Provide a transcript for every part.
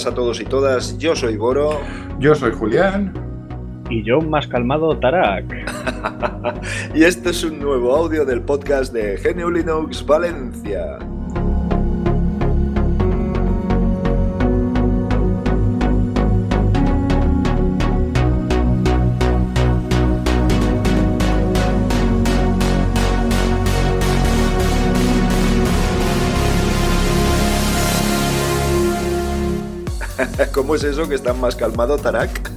Buenas a todos y todas. Yo soy Boro. Yo soy Julián. Y yo más calmado Tarak. y este es un nuevo audio del podcast de GNU Linux Valencia. ¿Cómo es eso que está más calmado, Tarak?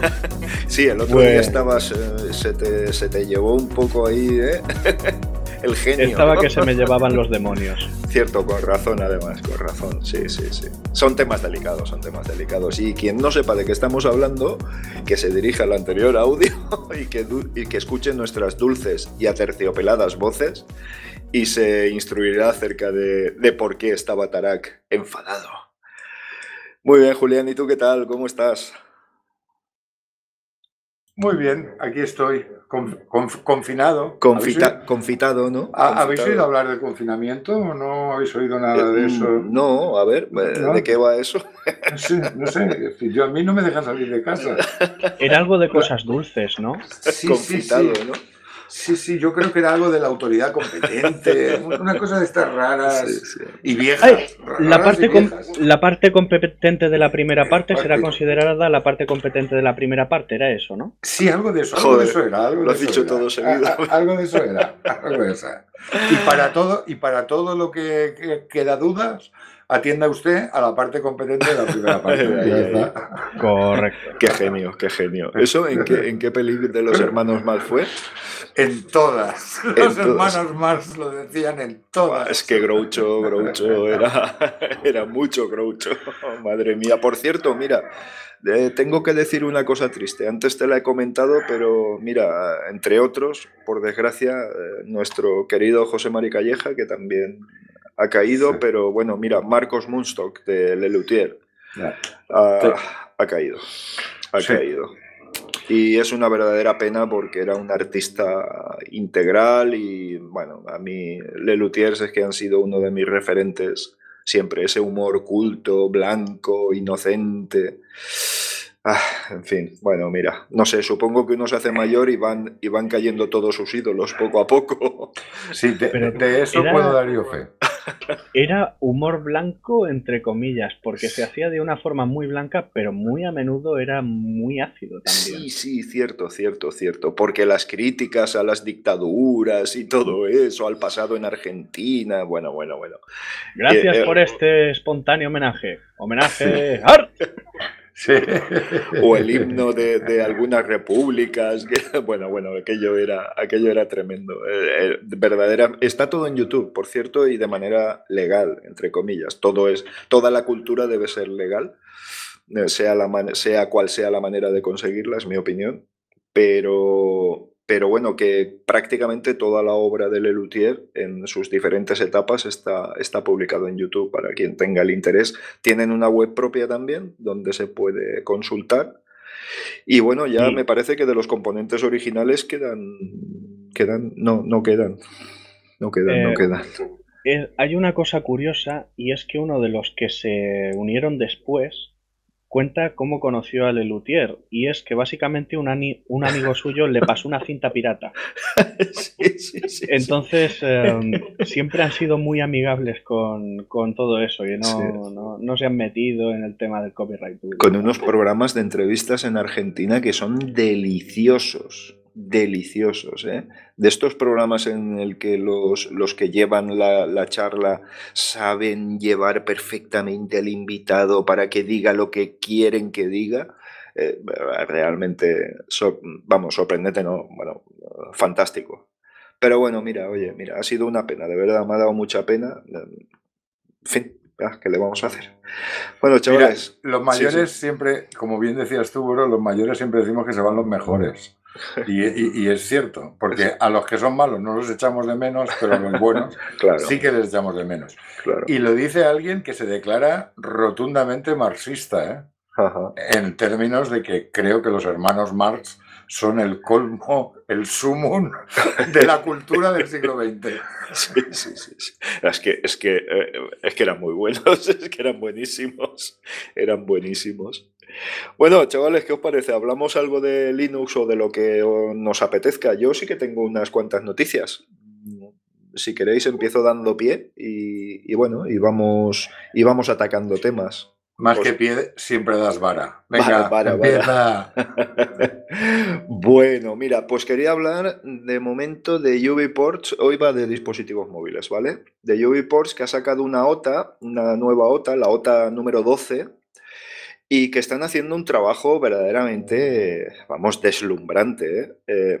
sí, el otro día estabas, eh, se, te, se, te, llevó un poco ahí, ¿eh? El genio. Estaba que se me llevaban los demonios. Cierto, con razón además, con razón. Sí, sí, sí. Son temas delicados, son temas delicados. Y quien no sepa de qué estamos hablando, que se dirija al anterior audio y que, y que escuche nuestras dulces y aterciopeladas voces y se instruirá acerca de, de por qué estaba Tarak enfadado. Muy bien, Julián, ¿y tú qué tal? ¿Cómo estás? Muy bien, aquí estoy, confinado. confitado, ¿no? ¿Habéis oído hablar del confinamiento o no habéis oído nada de eso? No, a ver, ¿de qué va eso? Sí, no sé, yo, a mí no me dejan salir de casa. Era algo de cosas dulces, ¿no? Sí, confitado, ¿no? Sí, sí, yo creo que era algo de la autoridad competente, una cosa de estas raras y viejas. la, parte la parte competente de la primera parte será considerada la parte competente de la primera parte, era eso, ¿no? Sí, algo de eso, algo de eso era. lo has dicho todo seguido. algo de eso era, algo de eso. Y para todo, y para todo lo que queda dudas, atienda usted a la parte competente de la primera parte. Correcto. Qué genio, qué genio. ¿Eso en qué, en qué peli de los hermanos Marx fue? En todas. Los hermanos Marx lo decían en todas. Es que Groucho, Groucho era, era mucho Groucho. Madre mía. Por cierto, mira, tengo que decir una cosa triste. Antes te la he comentado, pero mira, entre otros, por desgracia, eh, nuestro querido José Mari Calleja, que también ha caído, pero bueno, mira, Marcos Munstock de Lelutier ha, caído. Ha caído. Y es una verdadera pena porque era un artista integral y bueno, a mí Lelutier es que han sido uno de mis referentes siempre, ese humor culto, blanco, inocente. Ah, en fin, bueno, mira, no sé, supongo que uno se hace mayor y van, y van cayendo todos sus ídolos poco a poco. Sí, de, eso puedo dar yo fe. Era humor blanco, entre comillas, porque se hacía de una forma muy blanca, pero muy a menudo era muy ácido también. Sí, sí, cierto, cierto, cierto. Porque las críticas a las dictaduras y todo eso, al pasado en Argentina, bueno, bueno, bueno. Gracias eh, por eh, este espontáneo homenaje. Homenaje. O el himno de, algunas repúblicas. bueno, bueno, aquello era, aquello era tremendo. Eh, eh, verdadera, está todo en YouTube, por cierto, y de manera legal, entre comillas. Todo es, toda la cultura debe ser legal, eh, sea, la sea cual sea la manera de conseguirla, es mi opinión. Pero, pero bueno, que prácticamente toda la obra de Lelutier en sus diferentes etapas está, está publicado en YouTube para quien tenga el interés. Tienen una web propia también donde se puede consultar. Y bueno, ya me parece que de los componentes originales quedan, quedan, no, no quedan, no quedan, no eh, quedan. hay una cosa curiosa y es que uno de los que se unieron después cuenta cómo conoció a Lelutier y es que básicamente un, un amigo suyo le pasó una cinta pirata. Entonces em, siempre han sido muy amigables con, todo eso y no, no, se han metido en el tema del copyright. Con unos programas de entrevistas en Argentina que son deliciosos deliciosos, ¿eh? de estos programas en el que los, los que llevan la, charla saben llevar perfectamente al invitado para que diga lo que quieren que diga, eh, realmente, vamos, sorprendente, ¿no? Bueno, fantástico. Pero bueno, mira, oye, mira, ha sido una pena, de verdad, me ha dado mucha pena. En fin, ¿qué le vamos a hacer? Bueno, chavales. los mayores siempre, como bien decías tú, Bro, los mayores siempre decimos que se van los mejores. Y, es cierto, porque a los que son malos no los echamos de menos, pero a los buenos sí que les echamos de menos. Y lo dice alguien que se declara rotundamente marxista, ¿eh? en términos de que creo que los hermanos Marx son el colmo, el sumum de la cultura del siglo XX. Sí, sí, sí. Es, que, es, que, eh, es que eran muy buenos, es que eran buenísimos. Eran buenísimos. Bueno, chavales, ¿qué os parece? ¿Hablamos algo de Linux o de lo que nos apetezca? Yo sí que tengo unas cuantas noticias. Si queréis, empiezo dando pie y, bueno, y vamos, y vamos atacando temas. Más que pie, siempre das vara. Venga, vara, vara, bueno, mira, pues quería hablar de momento de UbiPorts. Hoy va de dispositivos móviles, ¿vale? De UbiPorts que ha sacado una OTA, una nueva OTA, la OTA número 12, y que están haciendo un trabajo verdaderamente, vamos, deslumbrante. ¿eh? Eh,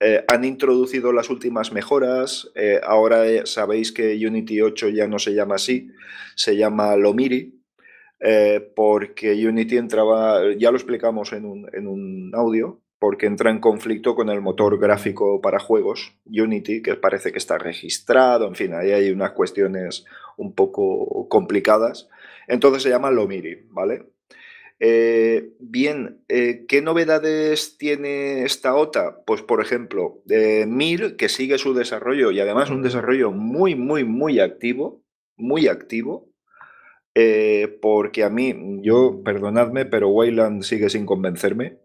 eh, han introducido las últimas mejoras, ahora sabéis que Unity 8 ya no se llama así, se llama Lomiri, porque Unity entraba, ya lo explicamos en un, en un audio, porque entra en conflicto con el motor gráfico para juegos, Unity, que parece que está registrado, en fin, ahí hay unas cuestiones un poco complicadas. Entonces se llama Lomiri, ¿vale? Eh, bien, eh, ¿qué novedades tiene esta OTA? Pues por ejemplo, eh, Mir, que sigue su desarrollo y además un desarrollo muy, muy, muy activo, muy activo, porque a mí, yo, perdonadme, pero Wayland sigue sin convencerme,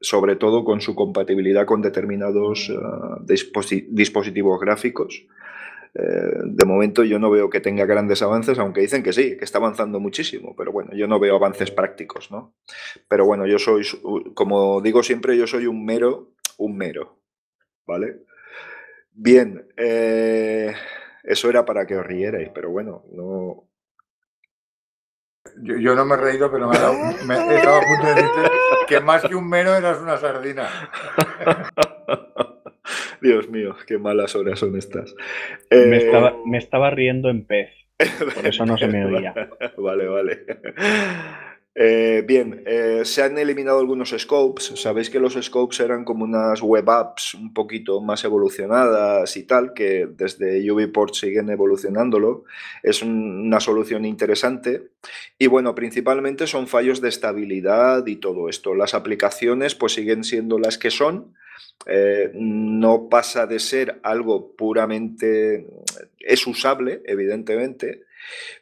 sobre todo con su compatibilidad con determinados ah, dispositivos gráficos. Eh, de momento yo no veo que tenga grandes avances, aunque dicen que sí, que está avanzando muchísimo, pero bueno, yo no veo avances prácticos, ¿no? Pero bueno, yo soy, como digo siempre, yo soy un mero, un mero, ¿vale? Bien, eh, eso era para que os rierais, pero bueno, no... Yo, no me he reído, pero me, he estado a punto de decirte que más que un mero eras una sardina. Dios mío, qué malas horas son estas. Me, eh, estaba, me, estaba, riendo en pez. Por eso no se me oía. vale, vale. Eh, bien, eh, se han eliminado algunos scopes. Sabéis que los scopes eran como unas web apps un poquito más evolucionadas y tal, que desde UbiPort siguen evolucionándolo. Es una solución interesante. Y bueno, principalmente son fallos de estabilidad y todo esto. Las aplicaciones pues siguen siendo las que son eh, no pasa de ser algo puramente, es usable, evidentemente,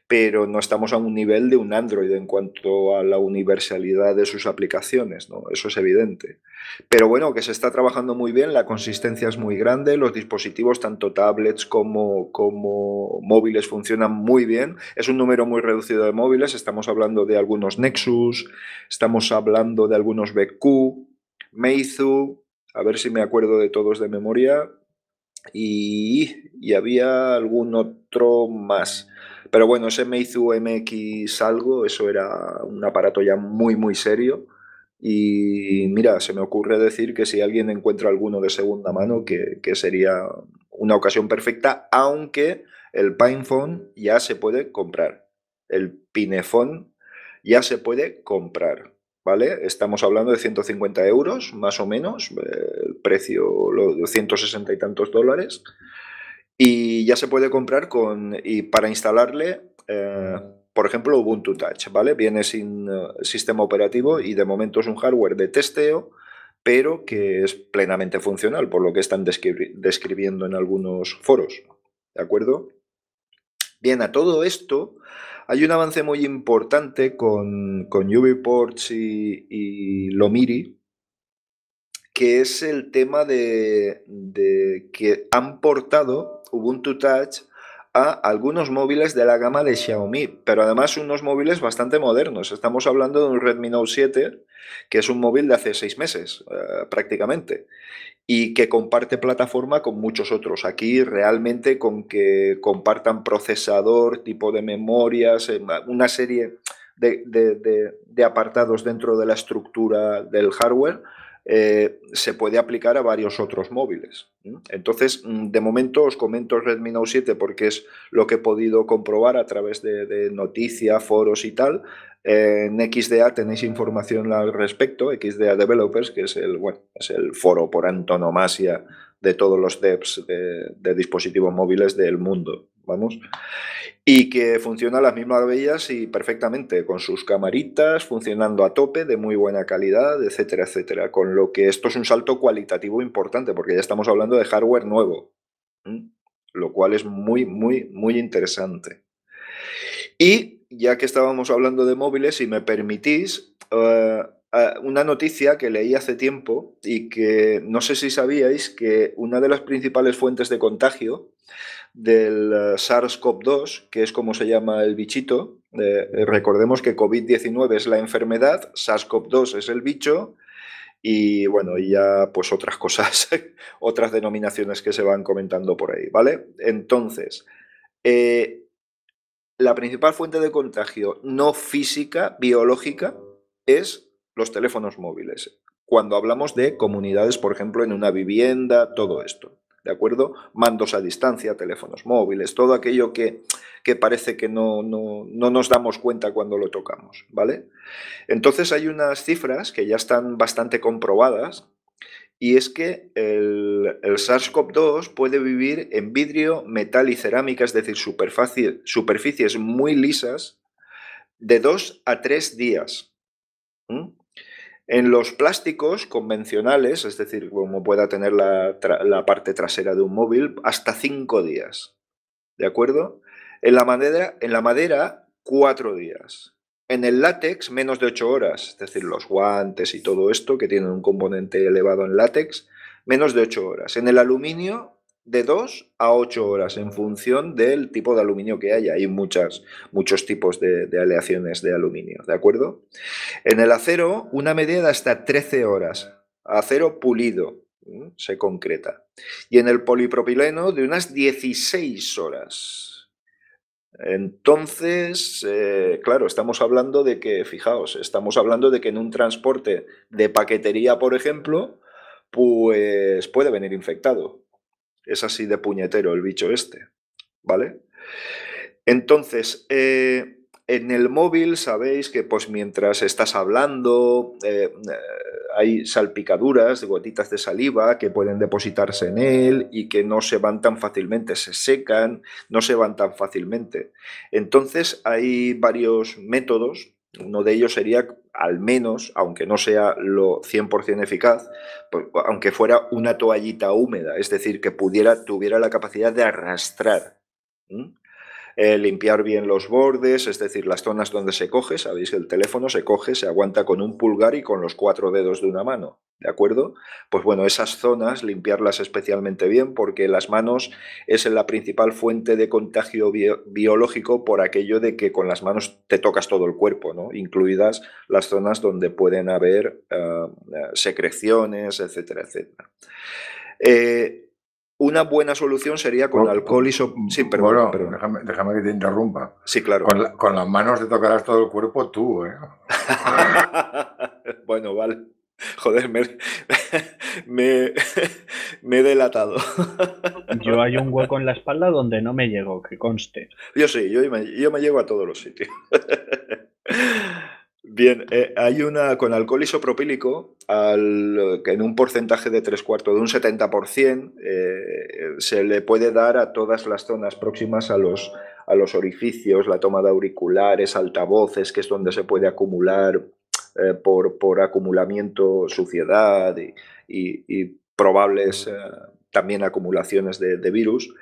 pero no estamos a un nivel de un Android en cuanto a la universalidad de sus aplicaciones, ¿no? Eso es evidente. Pero bueno, que se está trabajando muy bien, la consistencia es muy grande, los dispositivos, tanto tablets como, como móviles, funcionan muy bien. Es un número muy reducido de móviles, estamos hablando de algunos Nexus, estamos hablando de algunos BQ, Meizu, a ver si me acuerdo de todos de memoria. Y, y había algún otro más. Pero bueno, ese Meizu MX algo, eso era un aparato ya muy, muy serio. Y mira, se me ocurre decir que si alguien encuentra alguno de segunda mano, que, que sería una ocasión perfecta, aunque el PinePhone ya se puede comprar. El Pinephone ya se puede comprar. ¿Vale? Estamos hablando de 150 euros, más o menos, eh, el precio, de 160 y tantos dólares. Y ya se puede comprar con, y para instalarle, eh, por ejemplo, Ubuntu Touch, ¿vale? Viene sin eh, sistema operativo y de momento es un hardware de testeo, pero que es plenamente funcional, por lo que están describiendo en algunos foros, ¿de acuerdo? Bien, a todo esto hay un avance muy importante con, con UbiPorts y, Lomiri, que es el tema de, que han portado Ubuntu Touch a algunos móviles de la gama de Xiaomi, pero además unos móviles bastante modernos. Estamos hablando de un Redmi Note 7, que es un móvil de hace seis meses eh, prácticamente y que comparte plataforma con muchos otros. Aquí realmente con que compartan procesador, tipo de memorias, eh, una serie de, apartados dentro de la estructura del hardware, eh, se puede aplicar a varios otros móviles. Entonces, mm, de momento os comento Redmi Note 7 porque es lo que he podido comprobar a través de, noticias, foros y tal. En XDA tenéis información al respecto, XDA Developers, que es el, bueno, es el foro por antonomasia de todos los devs de, dispositivos móviles del mundo, vamos. Y que funciona las mismas bellas y perfectamente, con sus camaritas, funcionando a tope, de muy buena calidad, etcétera, etcétera. Con lo que esto es un salto cualitativo importante, porque ya estamos hablando de hardware nuevo, lo cual es muy, muy, muy interesante. Y ya que estábamos hablando de móviles, si me permitís, eh, eh, una noticia que leí hace tiempo y que no sé si sabíais que una de las principales fuentes de contagio del eh, SARS-CoV-2, que es como se llama el bichito, recordemos que COVID-19 es la enfermedad, SARS-CoV-2 es el bicho, y bueno, y ya pues otras cosas, otras denominaciones que se van comentando por ahí, ¿vale? Entonces, la principal fuente de contagio no física, biológica, es los teléfonos móviles. Cuando hablamos de comunidades, por ejemplo, en una vivienda, todo esto. ¿De acuerdo? Mandos a distancia, teléfonos móviles, todo aquello que, que parece que no, no, no, nos damos cuenta cuando lo tocamos, ¿vale? Entonces hay unas cifras que ya están bastante comprobadas y es que el, SARS-CoV-2 puede vivir en vidrio, metal y cerámica, es decir, superficies muy lisas, de dos a tres días. En los plásticos convencionales, es decir, como pueda tener la, parte trasera de un móvil, hasta cinco días. ¿De acuerdo? En la madera, en la madera cuatro días. En el látex, menos de 8 horas, es decir, los guantes y todo esto, que tienen un componente elevado en látex, menos de 8 horas. En el aluminio, de 2 a 8 horas, en función del tipo de aluminio que haya. Hay muchas, muchos tipos de, aleaciones de aluminio, ¿de acuerdo? En el acero, una media de hasta 13 horas. Acero pulido, se concreta. Y en el polipropileno, de unas 16 horas. Entonces, eh, claro, estamos hablando de que, fijaos, estamos hablando de que en un transporte de paquetería, por ejemplo, pues puede venir infectado. Es así de puñetero el bicho este, ¿vale? Entonces, eh, en el móvil sabéis que pues mientras estás hablando eh, eh, hay salpicaduras de gotitas de saliva que pueden depositarse en él y que no se van tan fácilmente, se secan, no se van tan fácilmente. Entonces hay varios métodos, uno de ellos sería al menos, aunque no sea lo 100% eficaz, pues, aunque fuera una toallita húmeda, es decir, que pudiera, tuviera la capacidad de arrastrar. Eh, limpiar bien los bordes, es decir, las zonas donde se coge, sabéis que el teléfono se coge, se aguanta con un pulgar y con los cuatro dedos de una mano, ¿de acuerdo? Pues bueno, esas zonas limpiarlas especialmente bien porque las manos es la principal fuente de contagio biológico por aquello de que con las manos te tocas todo el cuerpo, ¿no? Incluidas las zonas donde pueden haber eh, secreciones, etcétera, etcétera. Eh, una buena solución sería con alcohol y so Sí, perdón, Déjame, que te interrumpa. Sí, claro. Con, las manos te tocarás todo el cuerpo tú, ¿eh? bueno, vale. Joder, me, me, he delatado. Yo hay un hueco en la espalda donde no me llego, que conste. Yo sí, yo me, yo me llego a todos los sitios. Bien, eh, hay una con alcohol isopropílico, al, que en un porcentaje de tres cuartos, de un 70%, eh, se le puede dar a todas las zonas próximas a los, a los orificios, la toma de auriculares, altavoces, que es donde se puede acumular eh, por, por, acumulamiento suciedad y, probables también acumulaciones de, de virus.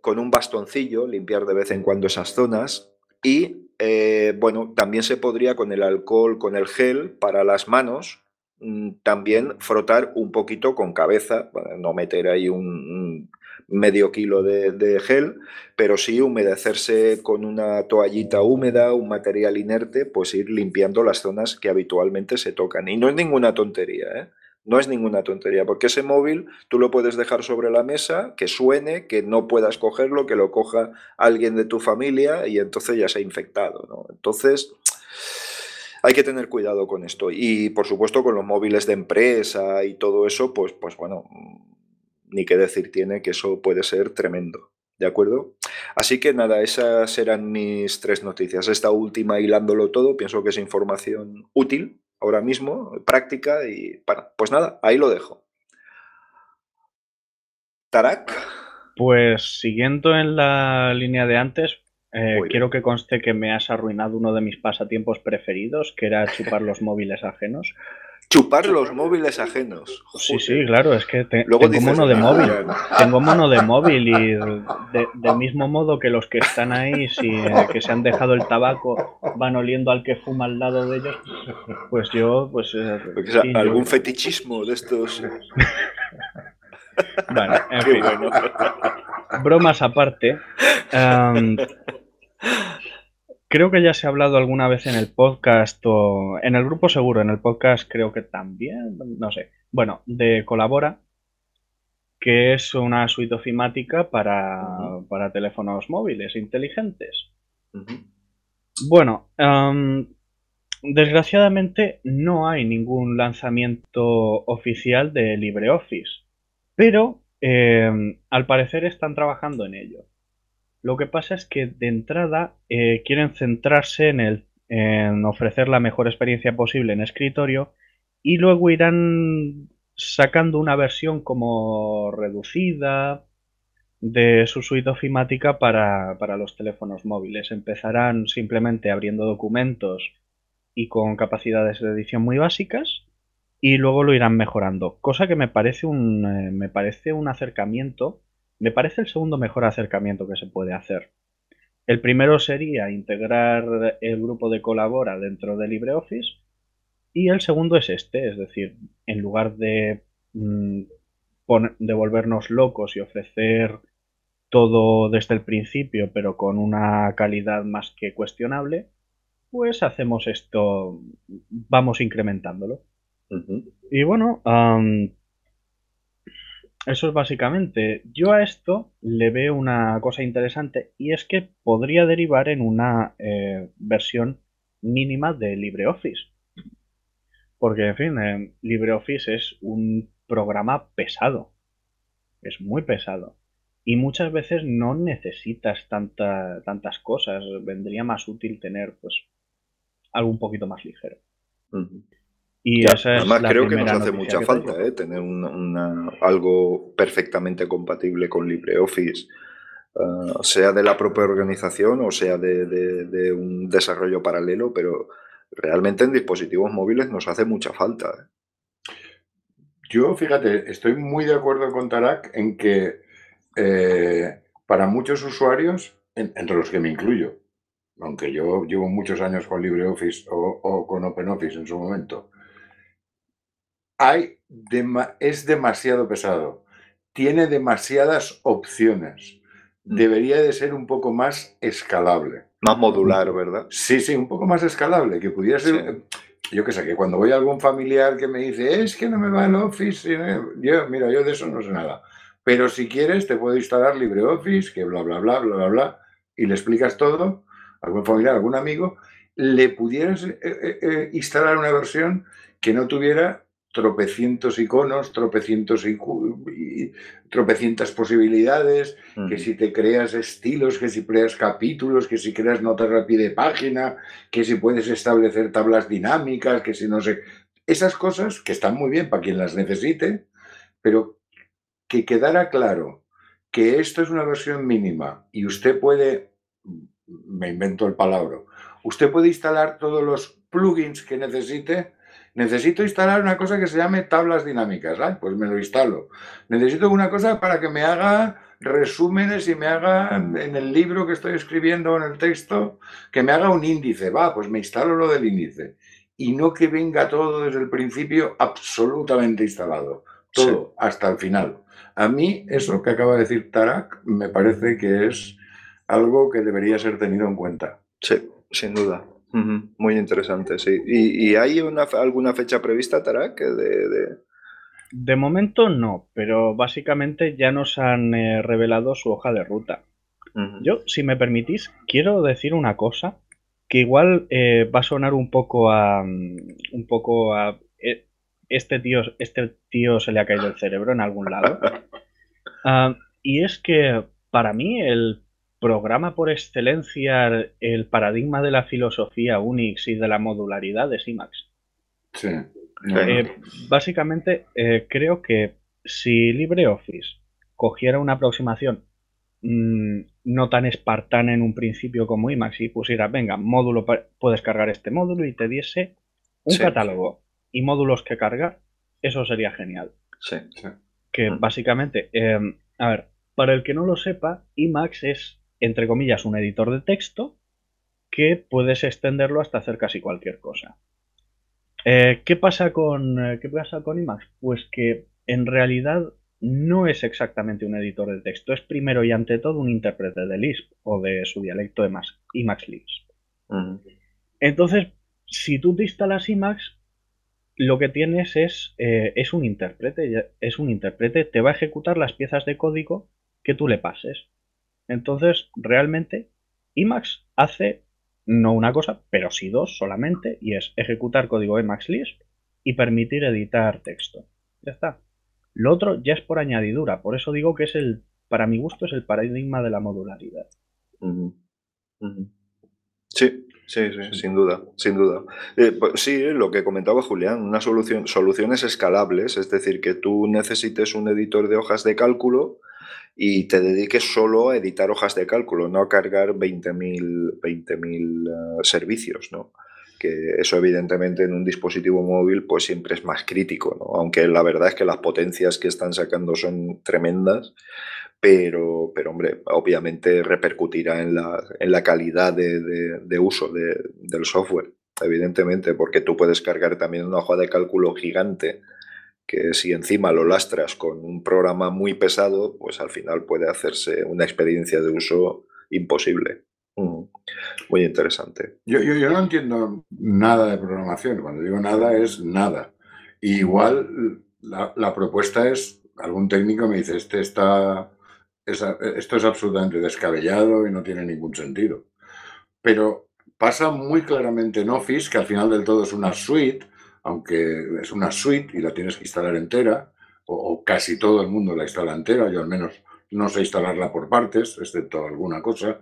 con un bastoncillo, limpiar de vez en cuando esas zonas y eh, bueno, también se podría con el alcohol, con el gel para las manos, mm, también frotar un poquito con cabeza, no meter ahí un, medio kilo de, gel, pero sí humedecerse con una toallita húmeda, un material inerte, pues ir limpiando las zonas que habitualmente se tocan. Y no es ninguna tontería, ¿eh? No es ninguna tontería, porque ese móvil tú lo puedes dejar sobre la mesa, que suene, que no puedas cogerlo, que lo coja alguien de tu familia y entonces ya se ha infectado. ¿no? Entonces, hay que tener cuidado con esto. Y por supuesto con los móviles de empresa y todo eso, pues, pues bueno, ni qué decir tiene que eso puede ser tremendo. ¿De acuerdo? Así que nada, esas eran mis tres noticias. Esta última hilándolo todo, pienso que es información útil ahora mismo, práctica y bueno, pues nada, ahí lo dejo. Tarak. Pues siguiendo en la línea de antes, eh, quiero que conste que me has arruinado uno de mis pasatiempos preferidos, que era chupar los móviles ajenos. Chupar los móviles ajenos. Sí, sí, claro, es que tengo mono de móvil. Tengo mono de móvil y del mismo modo que los que están ahí, si eh, que se han dejado el tabaco, van oliendo al que fuma al lado de ellos, pues yo, pues... Eh, algún fetichismo de estos... bueno, en fin. Bromas aparte. Em, Creo que ya se ha hablado alguna vez en el podcast o en el grupo seguro, en el podcast creo que también, no sé. Bueno, de Colabora, que es una suite ofimática para, para teléfonos móviles inteligentes. Bueno, desgraciadamente no hay ningún lanzamiento oficial de LibreOffice, pero em, al parecer están trabajando en ello. Lo que pasa es que de entrada eh, quieren centrarse en, el, en ofrecer la mejor experiencia posible en escritorio y luego irán sacando una versión como reducida de su suite ofimática para, para los teléfonos móviles. Empezarán simplemente abriendo documentos y con capacidades de edición muy básicas y luego lo irán mejorando. Cosa que me parece un, eh, me parece un acercamiento me parece el segundo mejor acercamiento que se puede hacer. El primero sería integrar el grupo de colabora dentro de LibreOffice y el segundo es este, es decir, en lugar de, mm, de volvernos locos y ofrecer todo desde el principio pero con una calidad más que cuestionable, pues hacemos esto, vamos incrementándolo. Y bueno, eso es básicamente. Yo a esto le veo una cosa interesante y es que podría derivar en una eh, versión mínima de LibreOffice. Porque, en fin, eh, LibreOffice es un programa pesado. Es muy pesado. Y muchas veces no necesitas tanta, tantas cosas. Vendría más útil tener, pues, algo un poquito más ligero. Y además creo que nos hace mucha falta ¿eh? tener algo perfectamente compatible con LibreOffice, ah, sea de la propia organización o sea de, un desarrollo paralelo, pero realmente en dispositivos móviles nos hace mucha falta. ¿eh? Yo, fíjate, estoy muy de acuerdo con Tarak en que eh, para muchos usuarios, entre los que me incluyo, aunque yo llevo muchos años con LibreOffice o, o con OpenOffice en su momento, hay es demasiado pesado, tiene demasiadas opciones, mm. debería de ser un poco más escalable. Más modular, ¿verdad? Sí, sí, un poco más escalable, que pudiera ser... Yo qué sé, que cuando voy a algún familiar que me dice, es que no me va el Office, yo, mira, yo de eso no sé nada. Pero si quieres, te puedo instalar LibreOffice, que bla, bla, bla, bla, bla, bla, y le explicas todo, algún familiar, algún amigo, le pudieras eh, eh, eh, instalar una versión que no tuviera tropecientos iconos, tropecientos y, tropecientas posibilidades, que si te creas estilos, que si creas capítulos, que si creas notas a pie de página, que si puedes establecer tablas dinámicas, que si no sé. Esas cosas que están muy bien para quien las necesite, pero que quedara claro que esto es una versión mínima y usted puede, me invento el palabra, usted puede instalar todos los plugins que necesite Necesito instalar una cosa que se llame tablas dinámicas. Pues me lo instalo. Necesito una cosa para que me haga resúmenes y me haga en el libro que estoy escribiendo en el texto, que me haga un índice. Va, pues me instalo lo del índice. Y no que venga todo desde el principio absolutamente instalado. Todo, hasta el final. A mí, eso que acaba de decir Tarak, me parece que es algo que debería ser tenido en cuenta. Sí, sin duda. Muy interesante, sí. ¿Y, hay una, alguna fecha prevista, Tarak? De, de... momento no, pero básicamente ya nos han eh, revelado su hoja de ruta. Yo, si me permitís, quiero decir una cosa que igual eh, va a sonar un poco a. un poco a. Eh, este tío, este tío se le ha caído el cerebro en algún lado. Ah, y es que para mí el programa por excelencia, el paradigma de la filosofía Unix y de la modularidad es Emacs. Sí. Eh, básicamente, eh, creo que si LibreOffice cogiera una aproximación mm, no tan espartana en un principio como Emacs y pusiera, venga, módulo, puedes cargar este módulo y te diese un catálogo y módulos que cargar, eso sería genial. Sí, Que mm. básicamente, em, a ver, para el que no lo sepa, Emacs es, entre comillas, un editor de texto que puedes extenderlo hasta hacer casi cualquier cosa. Eh, ¿qué, pasa con, eh, ¿Qué pasa con Emacs? Pues que en realidad no es exactamente un editor de texto, es primero y ante todo un intérprete de Lisp o de su dialecto de Emacs Lisp. Entonces, si tú te instalas Emacs, lo que tienes es, eh, es un intérprete, es un intérprete, te va a ejecutar las piezas de código que tú le pases. Entonces, realmente, Emacs hace no una cosa, pero sí dos solamente, y es ejecutar código Emacs Lisp y permitir editar texto. Ya está. Lo otro ya es por añadidura, por eso digo que es el, para mi gusto, es el paradigma de la modularidad. Sí, sí, sí, sin duda, sin duda. Eh, pues sí, lo que comentaba Julián, una solución, soluciones escalables, es decir, que tú necesites un editor de hojas de cálculo y te dediques solo a editar hojas de cálculo, no a cargar 20.000 20 uh, servicios, ¿no? Que eso evidentemente en un dispositivo móvil pues siempre es más crítico, ¿no? Aunque la verdad es que las potencias que están sacando son tremendas, pero, pero hombre, obviamente repercutirá en la, en la calidad de, de, uso del software, evidentemente, porque tú puedes cargar también una hoja de cálculo gigante que si encima lo lastras con un programa muy pesado, pues al final puede hacerse una experiencia de uso imposible. Muy interesante. Yo, yo, no entiendo nada de programación. Cuando digo nada es nada. igual la, la, propuesta es, algún técnico me dice, este está, esto es absolutamente descabellado y no tiene ningún sentido. Pero pasa muy claramente en Office, que al final del todo es una suite, aunque es una suite y la tienes que instalar entera, o, casi todo el mundo la instala entera, yo al menos no sé instalarla por partes, excepto alguna cosa.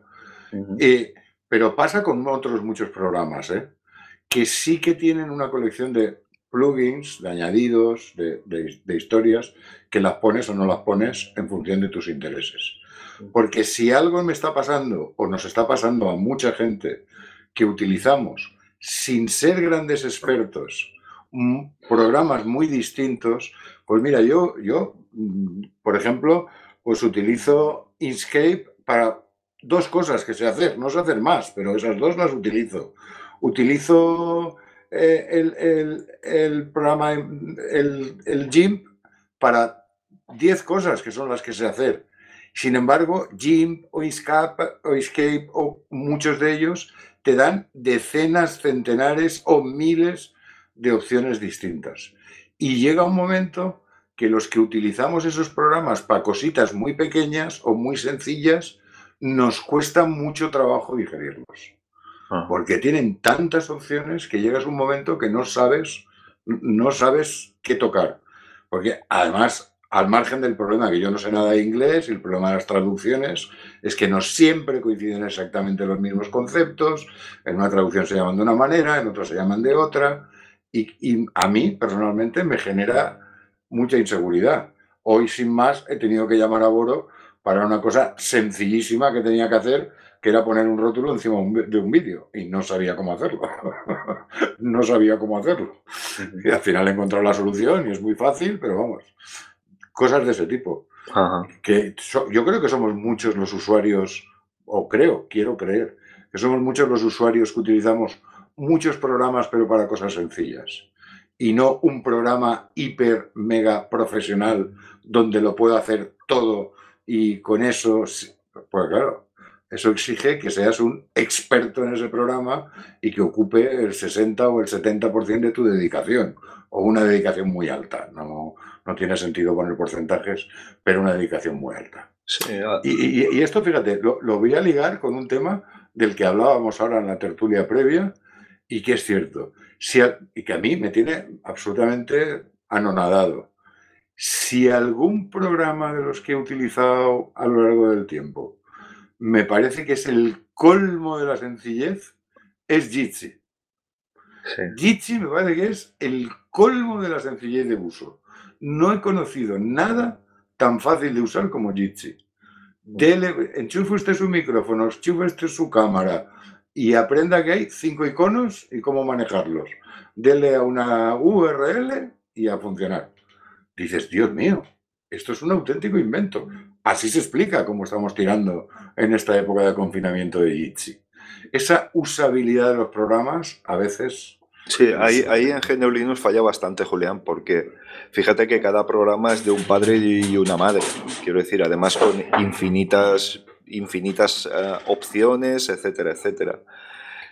Eh, pero pasa con otros muchos programas, ¿eh? que sí que tienen una colección de plugins, de añadidos, de, de, historias, que las pones o no las pones en función de tus intereses. Porque si algo me está pasando, o nos está pasando a mucha gente, que utilizamos sin ser grandes expertos programas muy distintos. Pues mira, yo, yo, mm, por ejemplo, pues utilizo Inkscape para dos cosas que sé hacer, no sé hacer más, pero esas dos las utilizo. Utilizo eh, el, programa, el, el GIMP para 10 cosas que son las que sé hacer. Sin embargo, GIMP o Inkscape, o Inkscape o muchos de ellos te dan decenas, centenares o miles de opciones distintas. Y llega un momento que los que utilizamos esos programas para cositas muy pequeñas o muy sencillas, nos cuesta mucho trabajo digerirlos. Porque tienen tantas opciones que llegas un momento que no sabes, no sabes qué tocar. Porque además, al margen del problema que yo no sé nada de inglés, y el problema de las traducciones es que no siempre coinciden exactamente los mismos conceptos. En una traducción se llaman de una manera, en otra se llaman de otra y, a mí personalmente me genera mucha inseguridad. Hoy, sin más, he tenido que llamar a Boro para una cosa sencillísima que tenía que hacer, que era poner un rótulo encima de un vídeo. Y no sabía cómo hacerlo. no sabía cómo hacerlo. Y al final he encontrado la solución y es muy fácil, pero vamos, cosas de ese tipo. Que yo creo que somos muchos los usuarios, o creo, quiero creer, que somos muchos los usuarios que utilizamos muchos programas, pero para cosas sencillas. Y no un programa hiper, mega profesional donde lo puedo hacer todo y con eso, pues claro, eso exige que seas un experto en ese programa y que ocupe el 60 o el 70% de tu dedicación, o una dedicación muy alta. No, no tiene sentido poner porcentajes, pero una dedicación muy alta. Ah. y, esto, fíjate, lo, lo, voy a ligar con un tema del que hablábamos ahora en la tertulia previa, y que es cierto, y que a mí me tiene absolutamente anonadado. si algún programa de los que he utilizado a lo largo del tiempo me parece que es el colmo de la sencillez, es Jitsi. Jitsi me parece que es el colmo de la sencillez de uso. No he conocido nada tan fácil de usar como Jitsi. Dele, enchufe usted su micrófono, enchufe usted su cámara y aprenda que hay cinco iconos y cómo manejarlos. Dele a una URL y a funcionar. Dices, Dios mío, esto es un auténtico invento. Así se explica cómo estamos tirando en esta época de confinamiento de Jitsi. Esa usabilidad de los programas a veces Sí, ahí, ahí en GNU Linux falla bastante, Julián, porque fíjate que cada programa es de un padre y una madre. Quiero decir, además con infinitas, infinitas eh, opciones, etcétera, etcétera.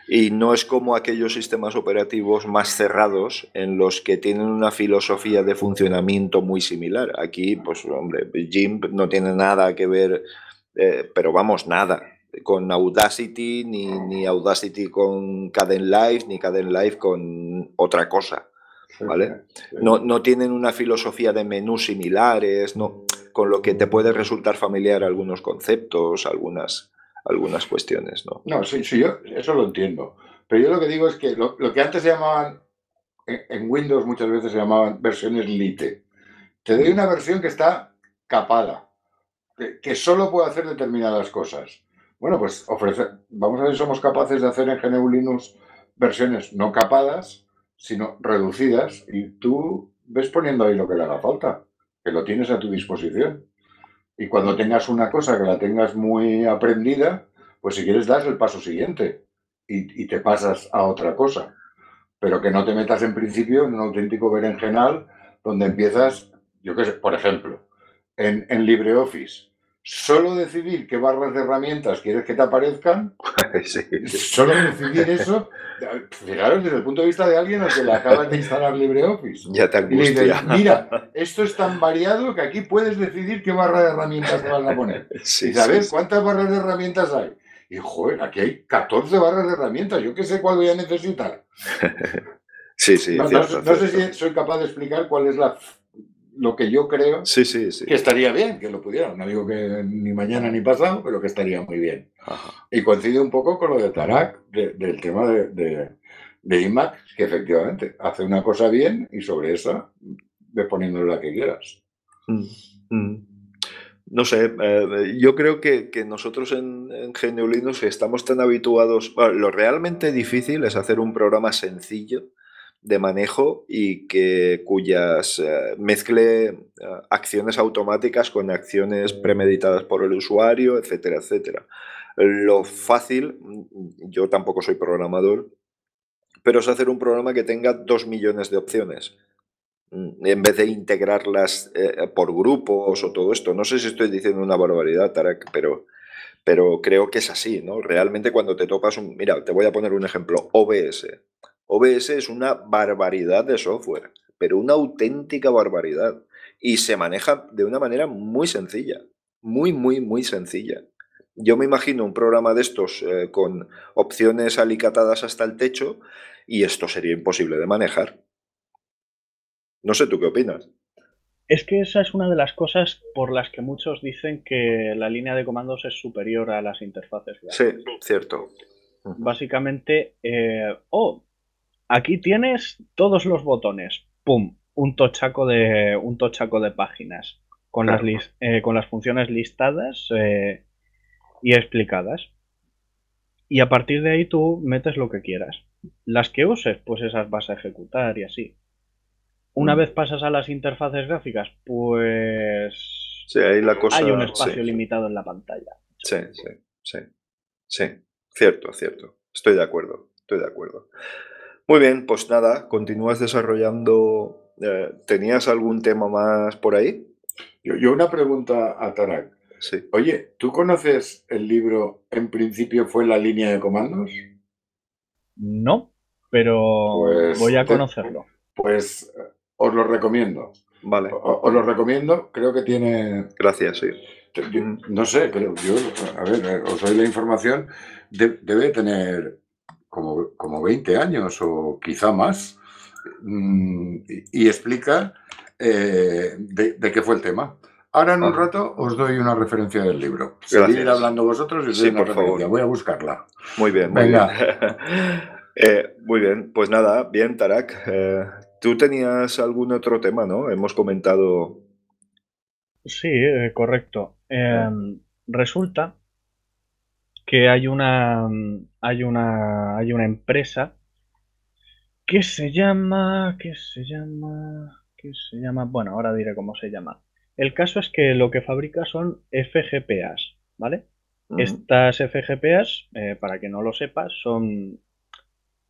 Y no es como aquellos sistemas operativos más cerrados en los que tienen una filosofía de funcionamiento muy similar. Aquí, pues, hombre, GIMP no tiene nada que ver, eh, pero vamos, nada con Audacity, ni, ni Audacity con Live, ni Live con otra cosa. ¿Vale? No, no, tienen una filosofía de menús similares, no, con lo que te puede resultar familiar algunos conceptos, algunas, algunas cuestiones. No, no sí, sí, yo eso lo entiendo. Pero yo lo que digo es que lo, que antes se llamaban, en, Windows muchas veces se llamaban versiones Lite. Te doy una versión que está capada, que, solo puede hacer determinadas cosas. Bueno, pues ofrecer, vamos a ver si somos capaces de hacer en GNU Linux versiones no capadas, sino reducidas, y tú ves poniendo ahí lo que le haga falta, que lo tienes a tu disposición. Y cuando tengas una cosa que la tengas muy aprendida, pues si quieres das el paso siguiente y, te pasas a otra cosa. Pero que no te metas en principio en un auténtico berenjenal donde empiezas, yo qué sé, por ejemplo, en, en LibreOffice solo decidir qué barras de herramientas quieres que te aparezcan, solo decidir eso, fijaros desde el punto de vista de alguien al que le acabas de instalar LibreOffice. Ya te angustia. mira, esto es tan variado que aquí puedes decidir qué barra de herramientas te van a poner. y sabes cuántas barras de herramientas hay. Y joder, aquí hay 14 barras de herramientas, yo qué sé cuál voy a necesitar. Sí, sí. no sé si soy capaz de explicar cuál es la lo que yo creo sí, sí, sí. que estaría bien que lo pudieran. No digo que ni mañana ni pasado, pero que estaría muy bien. Y coincide un poco con lo de Tarak, del tema de, de, IMAX, que efectivamente hace una cosa bien y sobre esa ve poniendo la que quieras. Mm, mm. No sé, eh, yo creo que, nosotros en, en Linux estamos tan habituados. lo realmente difícil es hacer un programa sencillo de manejo y que cuyas eh, mezcle eh, acciones automáticas con acciones premeditadas por el usuario, etcétera, etcétera. Lo fácil, mm, yo tampoco soy programador, pero es hacer un programa que tenga dos millones de opciones mm, en vez de integrarlas eh, por grupos o todo esto. No sé si estoy diciendo una barbaridad, Tarak, pero, pero creo que es así, ¿no? Realmente cuando te topas un... Mira, te voy a poner un ejemplo, OBS. OBS es una barbaridad de software, pero una auténtica barbaridad. Y se maneja de una manera muy sencilla, muy, muy, muy sencilla. Yo me imagino un programa de estos eh, con opciones alicatadas hasta el techo y esto sería imposible de manejar. No sé, ¿tú qué opinas? Es que esa es una de las cosas por las que muchos dicen que la línea de comandos es superior a las interfaces. Sí, cierto. Básicamente, eh, oh, Aquí tienes todos los botones. ¡Pum! Un tochaco de, un tochaco de páginas con, las, eh, con las funciones listadas eh, y explicadas. Y a partir de ahí tú metes lo que quieras. Las que uses, pues esas vas a ejecutar y así. Una mm. vez pasas a las interfaces gráficas, pues sí, ahí la cosa, hay un espacio limitado en la pantalla. Sí, sí, sí. Sí, cierto, cierto. Estoy de acuerdo, estoy de acuerdo. Muy bien, pues nada, continúas desarrollando. Eh, ¿Tenías algún tema más por ahí? Yo, una pregunta a Tarak. Sí. Oye, ¿tú conoces el libro En principio fue la línea de comandos? No, pero pues voy a conocerlo. pues os lo recomiendo. Vale. os lo recomiendo, creo que tiene. Gracias, sí. no sé, creo, yo, a ver, eh, os doy la información, debe tener como, como 20 años o quizá más, mm, y, explica eh, de, qué fue el tema. Ahora en un rato os doy una referencia del libro. Seguid hablando vosotros y sí, por favor. Voy a buscarla. Muy bien, muy bien. Eh, muy bien, pues nada, bien, Tarak. Eh, tú tenías algún otro tema, ¿no? Hemos comentado. Sí, correcto. Em, resulta que hay una, hay una, hay una empresa que se llama, que se llama, que se llama, bueno, ahora diré cómo se llama. El caso es que lo que fabrica son FGPAs, ¿vale? Estas FGPAs, eh, para que no lo sepas, son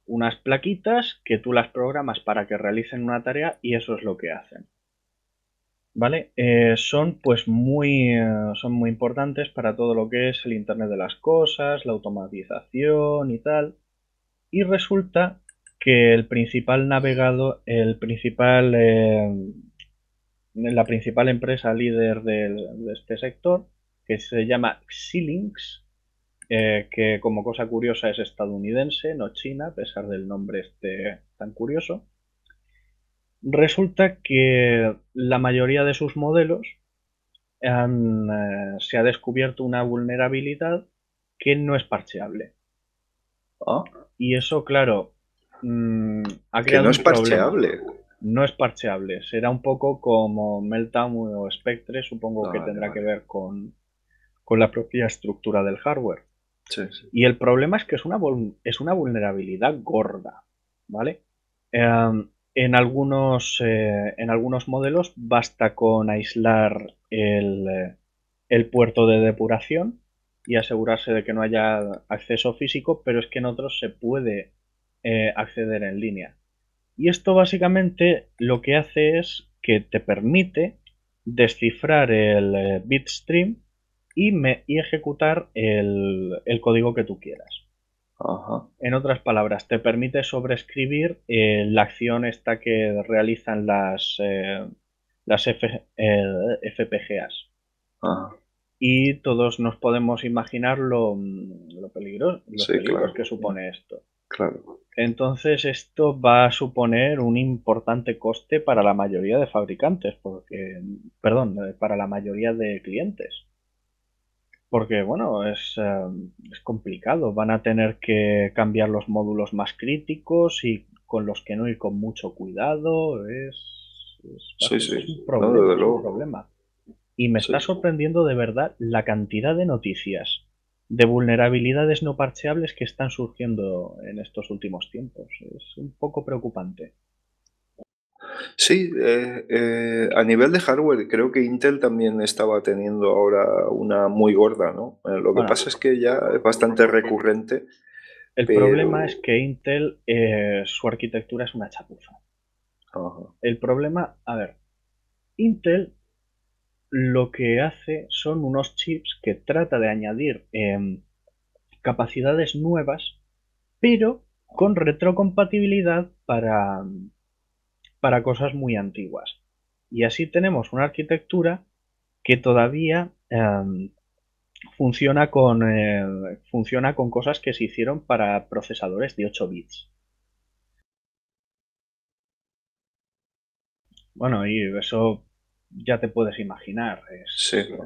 unas plaquitas que tú las programas para que realicen una tarea y eso es lo que hacen. ¿Vale? Eh, son pues muy, eh, son muy importantes para todo lo que es el Internet de las Cosas, la automatización y tal. Y resulta que el principal navegado, el principal, eh, la principal empresa líder de este sector, que se llama Xilinx, que como cosa curiosa es estadounidense, no china, a pesar del nombre este tan curioso, Resulta que la mayoría de sus modelos eh, se ha descubierto una vulnerabilidad que no es parcheable. Ah. Y eso, claro, mm, ha creado que no es parcheable. No es parcheable. Será un poco como Meltdown o Spectre, supongo que tendrá que ver con, la propia estructura del hardware. Y el problema es que es una, es una vulnerabilidad gorda, ¿vale? Em, en algunos, eh, en algunos modelos basta con aislar el, eh, el, puerto de depuración y asegurarse de que no haya acceso físico, pero es que en otros se puede eh, acceder en línea. Y esto básicamente lo que hace es que te permite descifrar el bitstream y, y ejecutar el, el código que tú quieras. En otras palabras, te permite sobreescribir eh, la acción esta que realizan las, eh, las FPGAs. Y todos nos podemos imaginar lo, lo peligroso, que supone esto. Claro. Entonces esto va a suponer un importante coste para la mayoría de fabricantes, porque, perdón, para la mayoría de clientes. Porque, bueno, es, em, es, complicado. Van a tener que cambiar los módulos más críticos y con los que no ir con mucho cuidado. Es, un problema. Y me está sorprendiendo de verdad la cantidad de noticias de vulnerabilidades no parcheables que están surgiendo en estos últimos tiempos. Es un poco preocupante. Sí, eh, eh, a nivel de hardware, creo que Intel también estaba teniendo ahora una muy gorda, ¿no? Eh, lo que pasa es que ya es bastante recurrente. El problema es que Intel, su arquitectura es una chapuza. El problema, a ver, Intel lo que hace son unos chips que trata de añadir em, capacidades nuevas, pero con retrocompatibilidad para, para cosas muy antiguas. Y así tenemos una arquitectura que todavía em, funciona, con, eh, funciona con cosas que se hicieron para procesadores de 8 bits. Bueno, y eso ya te puedes imaginar. sí. Eh,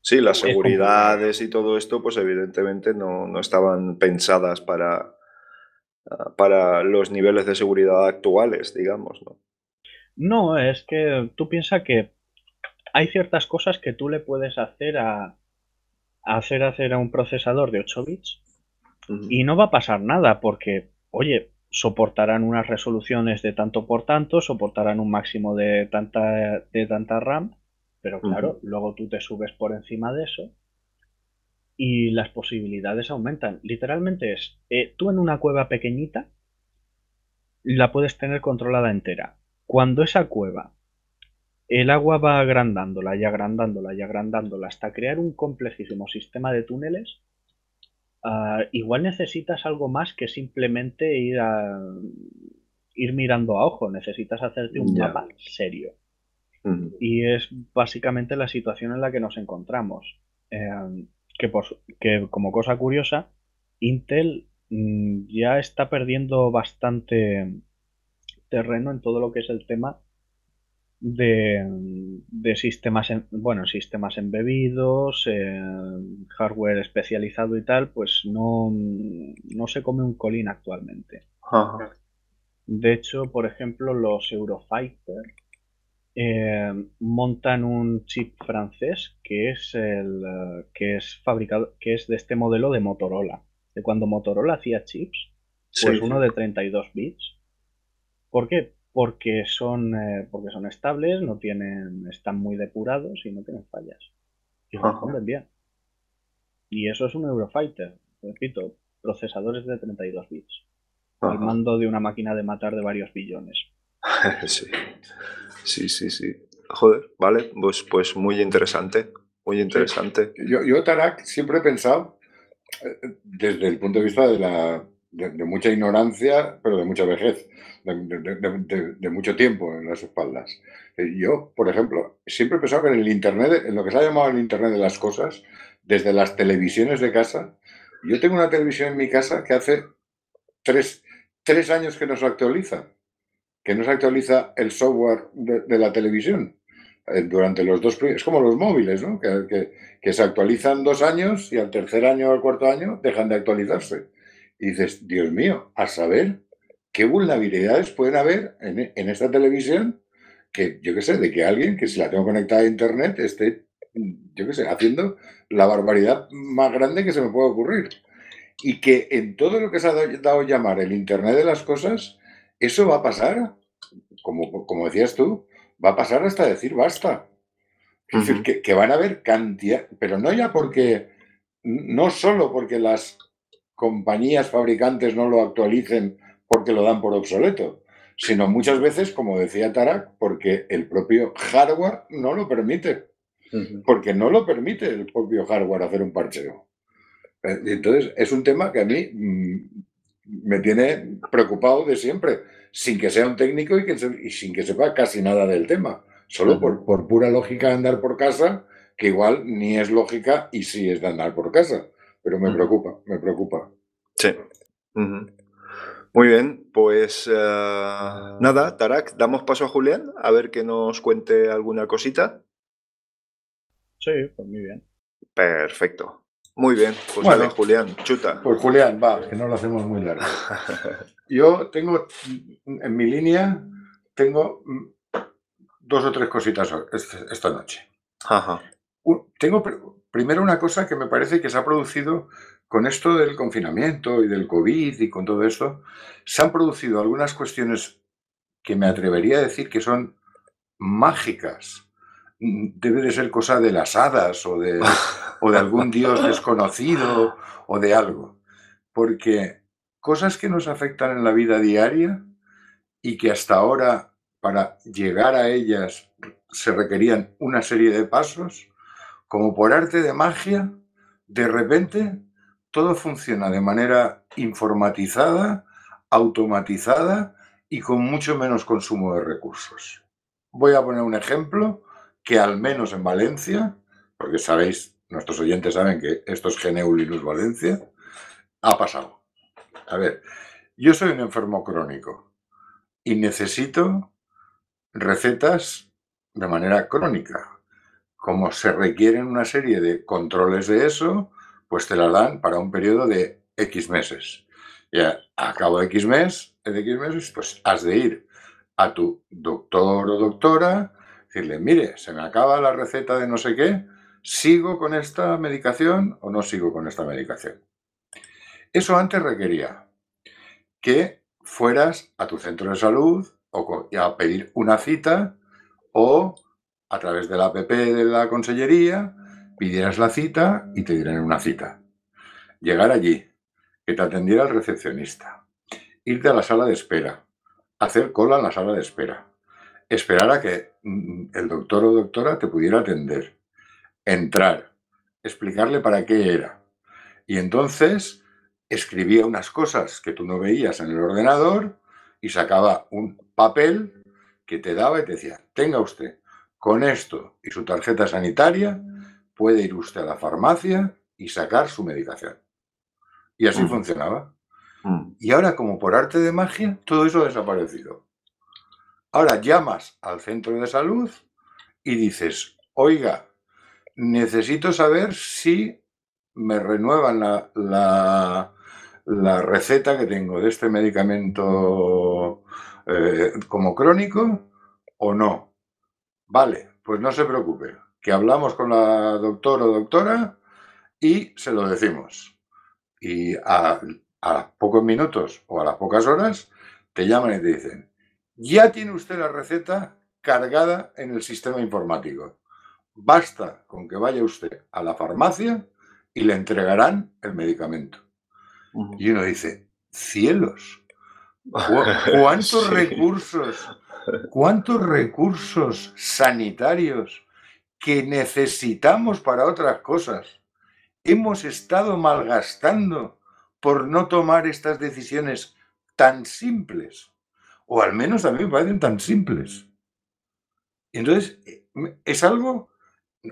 sí, las seguridades y todo esto, pues evidentemente no, no estaban pensadas para, para los niveles de seguridad actuales, digamos, ¿no? No, es que tú piensas que hay ciertas cosas que tú le puedes hacer a, hacer hacer a un procesador de 8 bits y no va a pasar nada porque, oye, soportarán unas resoluciones de tanto por tanto, soportarán un máximo de tanta, de tanta RAM, pero claro, luego tú te subes por encima de eso y las posibilidades aumentan. Literalmente es, eh, tú en una cueva pequeñita la puedes tener controlada entera. Cuando esa cueva, el agua va agrandándola y agrandándola y agrandándola hasta crear un complejísimo sistema de túneles, ah, igual necesitas algo más que simplemente ir a ir mirando a ojo, necesitas hacerte un mapa serio. Y es básicamente la situación en la que nos encontramos. Eh, que, como cosa curiosa, Intel mm, ya está perdiendo bastante terreno en todo lo que es el tema de, sistemas, bueno, sistemas embebidos, eh, hardware especializado y tal, pues no, no se come un colín actualmente. De hecho, por ejemplo, los Eurofighter eh, montan un chip francés que es el que es fabricado, que es de este modelo de Motorola. De cuando Motorola hacía chips, pues uno de 32 bits. ¿Por qué? porque son, eh, porque son estables, no tienen, están muy depurados y no tienen fallas. Y responden bien. Y eso es un Eurofighter, repito, procesadores de 32 bits. Al mando de una máquina de matar de varios billones. sí. sí, sí, sí. Joder, vale, pues, pues muy interesante, muy interesante. Yo, yo, Tarak, siempre he pensado, eh, desde el punto de vista de la de, mucha ignorancia, pero de mucha vejez, de, mucho tiempo en las espaldas. Eh, yo, por ejemplo, siempre he pensado que en el Internet, en lo que se ha llamado el Internet de las cosas, desde las televisiones de casa, yo tengo una televisión en mi casa que hace tres, años que no se actualiza, que no se actualiza el software de, la televisión eh, durante los dos es como los móviles, ¿no? Que, que, que, se actualizan dos años y al tercer año o al cuarto año dejan de actualizarse. Y dices, Dios mío, a saber qué vulnerabilidades pueden haber en, esta televisión que, yo qué sé, de que alguien que si la tengo conectada a internet esté, yo qué sé, haciendo la barbaridad más grande que se me puede ocurrir. Y que en todo lo que se ha dado llamar el Internet de las cosas, eso va a pasar, como, como decías tú, va a pasar hasta decir basta. Es decir, que, que, van a haber cantidad, pero no ya porque, no solo porque las compañías fabricantes no lo actualicen porque lo dan por obsoleto, sino muchas veces, como decía Tarak, porque el propio hardware no lo permite. Porque no lo permite el propio hardware hacer un parcheo. Eh, entonces, es un tema que a mí mm, me tiene preocupado de siempre, sin que sea un técnico y, que sin que sepa casi nada del tema. Solo por, por, pura lógica de andar por casa, que igual ni es lógica y sí es de andar por casa pero me preocupa, me preocupa. Sí. Muy bien, pues eh, nada, Tarak, damos paso a Julián a ver que nos cuente alguna cosita. Sí, pues muy bien. Perfecto. Muy bien, pues bueno, Julián, chuta. Pues Julián, va, que no lo hacemos muy largo. Yo tengo, en mi línea, tengo dos o tres cositas esta noche. Ajá. Tengo Primero una cosa que me parece que se ha producido con esto del confinamiento y del COVID y con todo esto, se han producido algunas cuestiones que me atrevería a decir que son mágicas. Debe de ser cosa de las hadas o de, o de algún dios desconocido o de algo. Porque cosas que nos afectan en la vida diaria y que hasta ahora para llegar a ellas se requerían una serie de pasos, como por arte de magia, de repente todo funciona de manera informatizada, automatizada y con mucho menos consumo de recursos. Voy a poner un ejemplo que al menos en Valencia, porque sabéis, nuestros oyentes saben que esto es Geneulinus Valencia, ha pasado. A ver, yo soy un enfermo crónico y necesito recetas de manera crónica como se requieren una serie de controles de eso, pues te la dan para un periodo de X meses. Y a, cabo de X, de X meses, pues has de ir a tu doctor o doctora, decirle, mire, se me acaba la receta de no sé qué, ¿sigo con esta medicación o no sigo con esta medicación? Eso antes requería que fueras a tu centro de salud o a pedir una cita o a través de la app de la consellería, pidieras la cita y te dieran una cita. Llegar allí, que te atendiera el recepcionista, irte a la sala de espera, hacer cola en la sala de espera, esperar a que mm, el doctor o doctora te pudiera atender, entrar, explicarle para qué era. Y entonces escribía unas cosas que tú no veías en el ordenador y sacaba un papel que te daba y te decía, tenga usted con esto y su tarjeta sanitaria puede ir usted a la farmacia y sacar su medicación. Y así mm. funcionaba. Mm. Y ahora, como por arte de magia, todo eso ha desaparecido. Ahora llamas al centro de salud y dices, oiga, necesito saber si me renuevan la, receta que tengo de este medicamento eh, como crónico o no. Vale, pues no se preocupe, que hablamos con la doctora o doctora y se lo decimos. Y a, a pocos minutos o a las pocas horas te llaman y te dicen, ya tiene usted la receta cargada en el sistema informático. Basta con que vaya usted a la farmacia y le entregarán el medicamento. Y uno dice, cielos, ¿cuántos recursos, cuántos recursos sanitarios que necesitamos para otras cosas hemos estado malgastando por no tomar estas decisiones tan simples? O al menos a mí me parecen tan simples. Entonces, eh, es algo,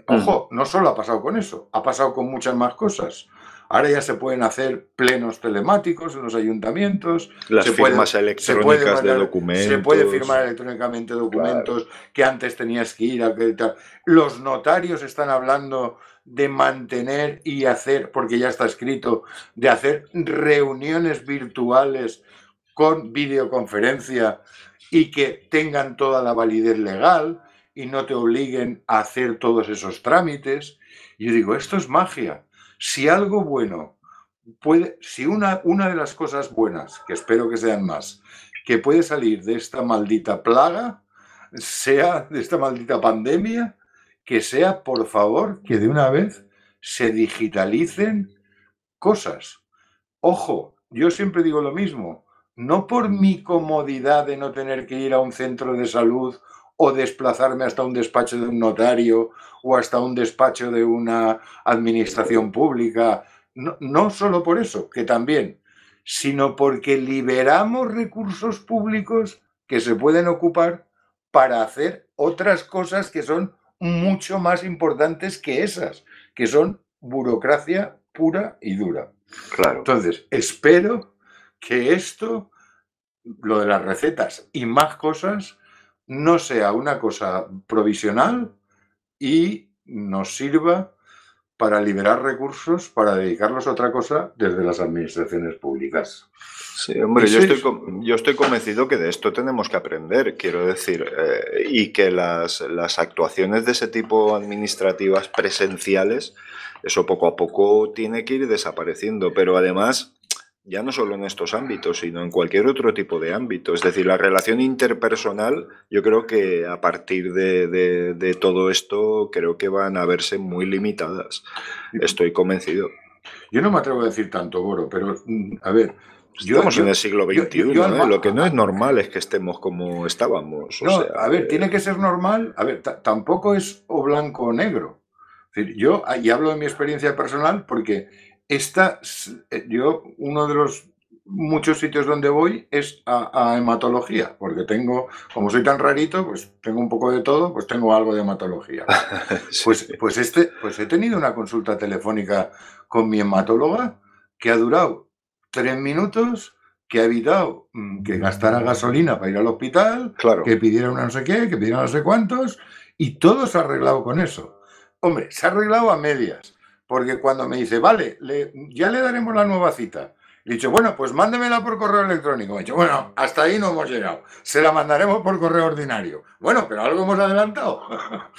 ojo, no solo ha pasado con eso, ha pasado con muchas más cosas. Ahora ya se pueden hacer plenos telemáticos en los ayuntamientos. Las firmas electrónicas de documentos. Se puede firmar electrónicamente documentos que antes tenías que ir a... Los notarios están hablando de mantener y hacer, porque ya está escrito, de hacer reuniones virtuales con videoconferencia y que tengan toda la validez legal y no te obliguen a hacer todos esos trámites. Yo digo, esto es magia. Si algo bueno puede, si una, una de las cosas buenas, que espero que sean más, que puede salir de esta maldita plaga, sea de esta maldita pandemia, que sea, por favor, que de una vez se digitalicen cosas. Ojo, yo siempre digo lo mismo, no por mi comodidad de no tener que ir a un centro de salud o desplazarme hasta un despacho de un notario o hasta un despacho de una administración pública. No, solo por eso, que también, sino porque liberamos recursos públicos que se pueden ocupar para hacer otras cosas que son mucho más importantes que esas, que son burocracia pura y dura. Claro. Entonces, espero que esto, lo de las recetas y más cosas, no sea una cosa provisional y nos sirva para liberar recursos para dedicarlos a otra cosa desde las administraciones públicas. Sí, hombre, yo estoy, yo estoy, convencido que de esto tenemos que aprender, quiero decir, eh, y que las, las, actuaciones de ese tipo administrativas presenciales, eso poco a poco tiene que ir desapareciendo, pero además ya no solo en estos ámbitos, sino en cualquier otro tipo de ámbito. Es decir, la relación interpersonal, yo creo que a partir de, todo esto, creo que van a verse muy limitadas. Estoy convencido. Yo no me atrevo a decir tanto, Goro, pero mm, a ver. Estamos en el siglo XXI, lo que no es normal es que estemos como estábamos. a ver, tiene que ser normal. A ver, tampoco es o blanco o negro. yo, y hablo de mi experiencia personal, porque esta, eh, yo, uno de los muchos sitios donde voy es a, hematología, porque tengo, como soy tan rarito, pues tengo un poco de todo, pues tengo algo de hematología. pues, pues, este, pues he tenido una consulta telefónica con mi hematóloga que ha durado tres minutos, que ha evitado mm, que gastara gasolina para ir al hospital, claro. que pidiera una no sé qué, que pidiera no sé cuántos, y todo se ha arreglado con eso. Hombre, se ha arreglado a medias porque cuando me dice, vale, ya le daremos la nueva cita, he dicho, bueno, pues mándemela por correo electrónico. Me he dicho, bueno, hasta ahí no hemos llegado. Se la mandaremos por correo ordinario. Bueno, pero algo hemos adelantado.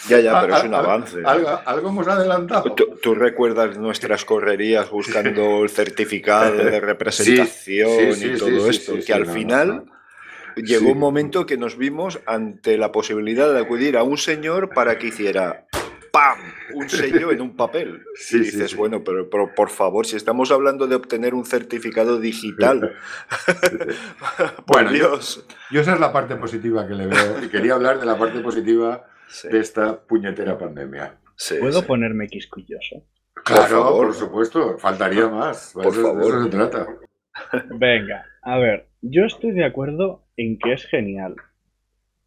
Ya, ya, pero es un avance. Algo, hemos adelantado. ¿Tú, recuerdas nuestras correrías buscando el certificado de representación y todo esto? que al final... Llegó un momento que nos vimos ante la posibilidad de acudir a un señor para que hiciera ¡pam! Un sello en un papel. y dices, bueno, pero, por favor, si estamos hablando de obtener un certificado digital. bueno, Dios. Yo, esa es la parte positiva que le veo. Y quería hablar de la parte positiva de esta puñetera pandemia. ¿Puedo ponerme quisquilloso? Claro, por, supuesto, faltaría más. Por favor. eso se trata. Venga, a ver, yo estoy de acuerdo en que es genial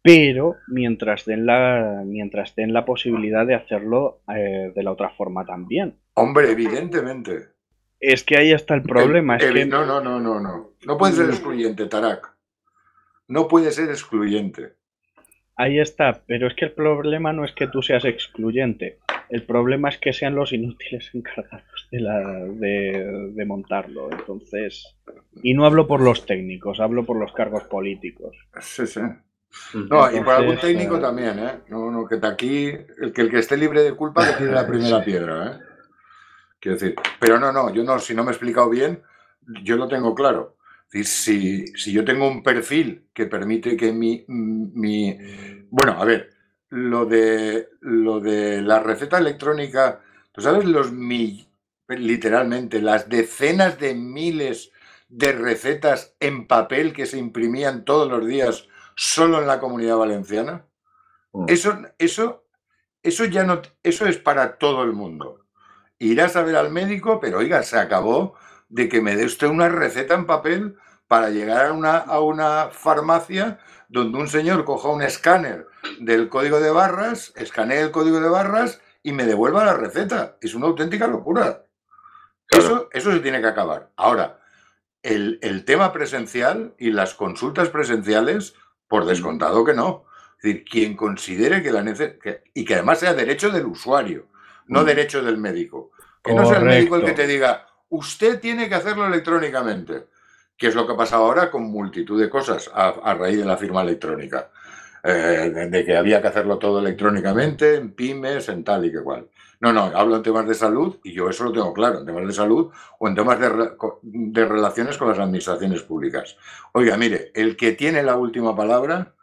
pero mientras den la, mientras den la posibilidad de hacerlo eh, de la otra forma también. Hombre, evidentemente. Es que ahí está el problema. No, no, no, no, no. No puede ser excluyente, Tarak. No puede ser excluyente. Ahí está, pero es que el problema no es que tú seas excluyente, el problema es que sean los inútiles encargados de, la, de, montarlo. Entonces, y no hablo por los técnicos, hablo por los cargos políticos. Sí, sí. No, y por algún técnico eh, también, ¿eh? No, no, que aquí, el que, el que esté libre de culpa que tiene la primera piedra, ¿eh? Quiero decir, pero no, no, yo no, si no me he explicado bien, yo lo tengo claro. Si, si yo tengo un perfil que permite que mi, mi, Bueno, a ver, lo de, lo de la receta electrónica, ¿tú sabes los mil, literalmente, las decenas de miles de recetas en papel que se imprimían todos los días solo en la comunidad valenciana? Mm. Eso, eso, eso ya no, eso es para todo el mundo. Irás a ver al médico, pero oiga, se acabó de que me dé usted una receta en papel para llegar a una, a una farmacia donde un señor coja un escáner del código de barras, escanee el código de barras y me devuelva la receta. Es una auténtica locura. Eso, eso se tiene que acabar. Ahora, el, tema presencial y las consultas presenciales, por descontado que no. Es decir, quien considere que la necesidad, y que además sea derecho del usuario, no mm. derecho del médico. Que no sea el médico el que te diga, usted tiene que hacerlo electrónicamente, que es lo que pasa ahora con multitud de cosas a, raíz de la firma electrónica. Eh, de que había que hacerlo todo electrónicamente, en pymes, en tal y que cual. No, no, hablo en temas de salud y yo eso lo tengo claro, en temas de salud o en temas de, de relaciones con las administraciones públicas. Oiga, mire, el que tiene la última palabra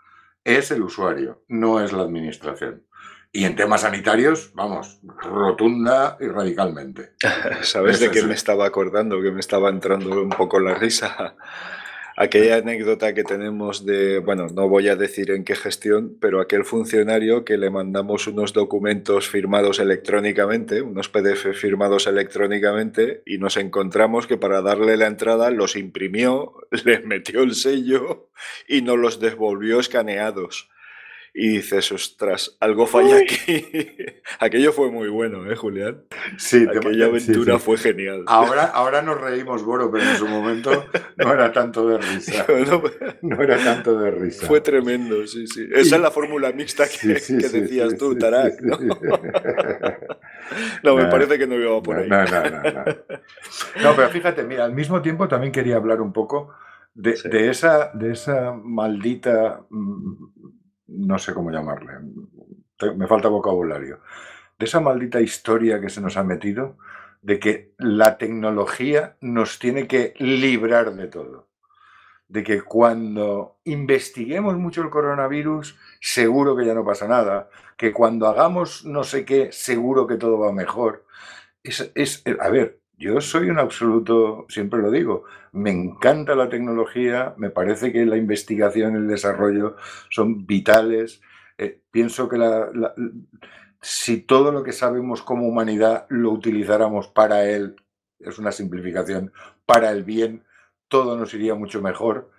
es el usuario, no es la administración. Y en temas sanitarios, vamos, rotunda y radicalmente. ¿Sabes de qué me estaba acordando? Que me estaba entrando un poco la risa. Aquella anécdota que tenemos de, bueno, no voy a decir en qué gestión, pero aquel funcionario que le mandamos unos documentos firmados electrónicamente, unos PDF firmados electrónicamente, y nos encontramos que para darle la entrada los imprimió, les metió el sello y nos los devolvió escaneados y dices, ostras, algo falla aquí. Aquello fue muy bueno, ¿eh, Julián? Sí, aquella aventura fue genial. Ahora, ahora nos reímos, Boro, pero en su momento no era tanto de risa. No, era tanto de risa. Fue tremendo, sí, sí. Esa es la fórmula mixta que, decías tú, Tarak, ¿no? no, me parece que no iba por ahí. No, no, no, no. No, pero fíjate, mira, al mismo tiempo también quería hablar un poco de, de, esa, de esa maldita mm, no sé cómo llamarle, me falta vocabulario, de esa maldita historia que se nos ha metido de que la tecnología nos tiene que librar de todo. De que cuando investiguemos mucho el coronavirus, seguro que ya no pasa nada. Que cuando hagamos no sé qué, seguro que todo va mejor. Es, es, a ver, yo soy un absoluto, siempre lo digo, me encanta la tecnología, me parece que la investigación y el desarrollo son vitales. Eh, pienso que si todo lo que sabemos como humanidad lo utilizáramos para él, es una simplificación, para el bien, todo nos iría mucho mejor.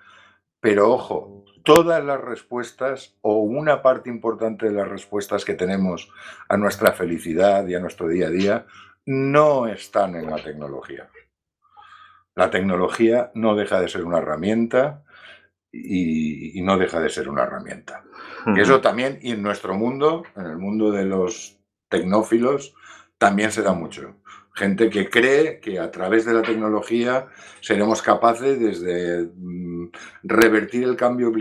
Pero ojo, todas las respuestas o una parte importante de las respuestas que tenemos a nuestra felicidad y a nuestro día a día no están en la tecnología. La tecnología no deja de ser una herramienta y, no deja de ser una herramienta. Y eso también, y en nuestro mundo, en el mundo de los tecnófilos, también se da mucho. Gente que cree que a través de la tecnología seremos capaces desde mm, revertir el cambio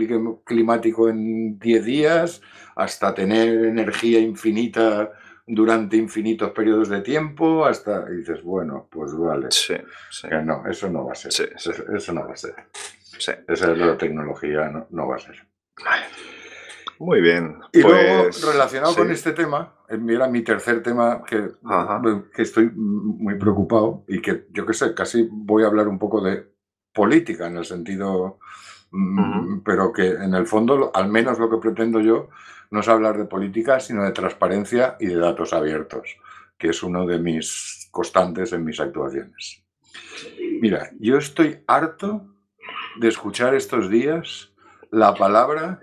climático en 10 días hasta tener energía infinita durante infinitos periodos de tiempo hasta y dices, bueno, pues vale. Sí, no, eso no va a ser. Eso, no va a ser. Esa es la tecnología, no, va a ser. Muy bien. Y luego, pues, relacionado con este tema, eh, mira mi tercer tema que, que estoy muy preocupado y que yo qué sé, casi voy a hablar un poco de política en el sentido, mm, pero que en el fondo, al menos lo que pretendo yo, no es hablar de política, sino de transparencia y de datos abiertos, que es uno de mis constantes en mis actuaciones. Mira, yo estoy harto de escuchar estos días la palabra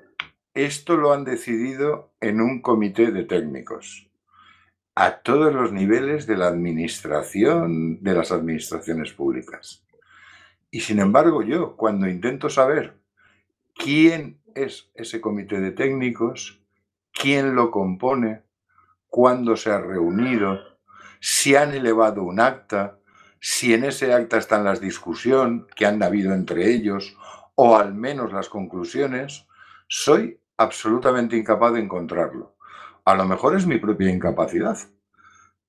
esto lo han decidido en un comité de técnicos a todos los niveles de la administración, de las administraciones públicas. Y sin embargo, yo, cuando intento saber quién es ese comité de técnicos, quién lo compone, cuándo se ha reunido, si han elevado un acta, si en ese acta están las discusiones que han habido entre ellos, o al menos las conclusiones, soy absolutamente incapaz de encontrarlo. A lo mejor es mi propia incapacidad,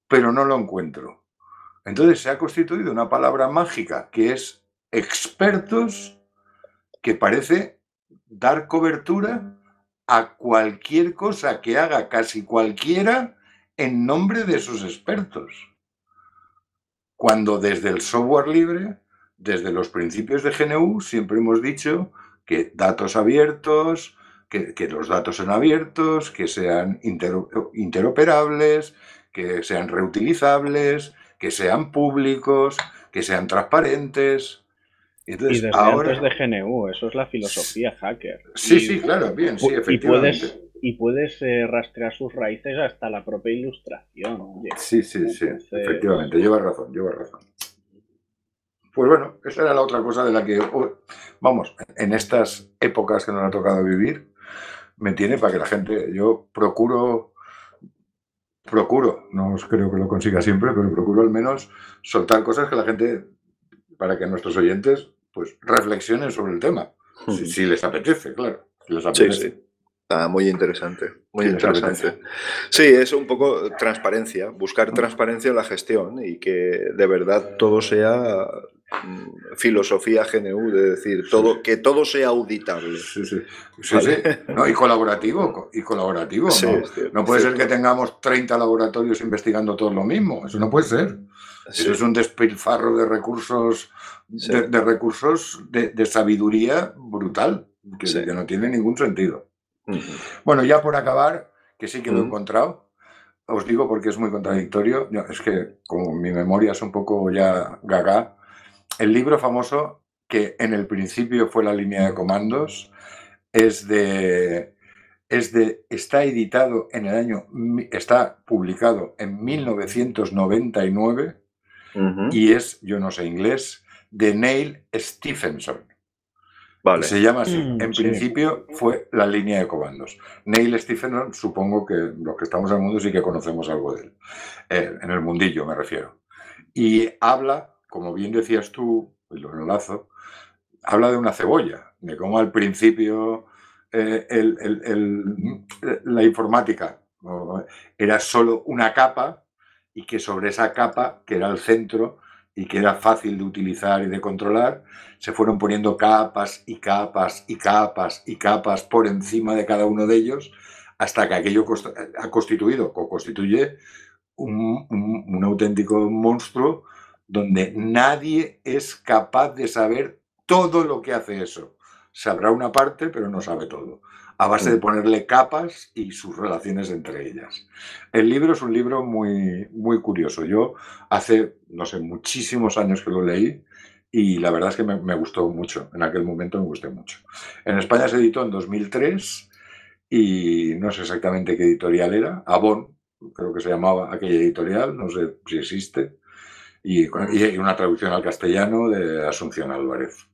pero no lo encuentro. Entonces se ha constituido una palabra mágica que es expertos, que parece dar cobertura a cualquier cosa que haga casi cualquiera en nombre de sus expertos. Cuando desde el software libre, desde los principios de GNU, siempre hemos dicho que datos abiertos, que, los datos son abiertos, que sean interoperables, que sean reutilizables, que sean públicos, que sean transparentes. Y desde antes de GNU, eso es la filosofía hacker. Sí, sí, claro, bien, sí, efectivamente. Y puedes, eh, rastrear sus raíces hasta la propia ilustración. Sí, sí, sí, efectivamente, llevas razón, llevas razón. Pues bueno, esa era la otra cosa de la que, vamos, en estas épocas que nos ha tocado vivir, me tiene para que la gente, yo procuro, procuro, no creo que lo consiga siempre, pero procuro al menos soltar cosas que la gente, para que nuestros oyentes, pues reflexionen sobre el tema, si, les apetece, claro. les apetece. Sí, Ah, muy interesante, muy interesante. Sí, es un poco transparencia, buscar transparencia en la gestión y que de verdad todo sea mm, filosofía GNU, de decir, todo, que todo sea auditable. Sí, sí. y colaborativo, y colaborativo. ¿no? puede ser que tengamos 30 laboratorios investigando todo lo mismo, eso no puede ser. Eso es. un despilfarro de recursos, de, recursos de, sabiduría brutal, que no tiene ningún sentido. Bueno, ya por acabar, que sí que lo he encontrado, os digo porque es muy contradictorio, es que como mi memoria es un poco ya gaga, el libro famoso que en el principio fue la línea de comandos es de es de está editado en el año está publicado en 1999 y es yo no sé inglés de Neil Stephenson se llama así. Mm, en principio fue la línea de comandos. Neil Stephenson, supongo que los que estamos en el mundo sí que conocemos algo de él. Eh, en el mundillo me refiero. Y habla, como bien decías tú, y lo enlazo, habla de una cebolla, de cómo al principio eh, la informática era solo una capa y que sobre esa capa, que era el centro, y que era fácil de utilizar y de controlar, se fueron poniendo capas y capas y capas y capas por encima de cada uno de ellos, hasta que aquello ha constituido o constituye un, un auténtico monstruo donde nadie es capaz de saber todo lo que hace eso. Sabrá una parte, pero no sabe todo a base de mm. ponerle capas y sus relaciones entre ellas. El libro es un libro muy, muy curioso. Yo hace, no sé, muchísimos años que lo leí y la verdad es que me, gustó mucho. En aquel momento me gustó mucho. En España se editó en 2003 y no sé exactamente qué editorial era. Avon, creo que se llamaba aquella editorial, no sé si existe. Y, y una traducción al castellano de Asunción Álvarez.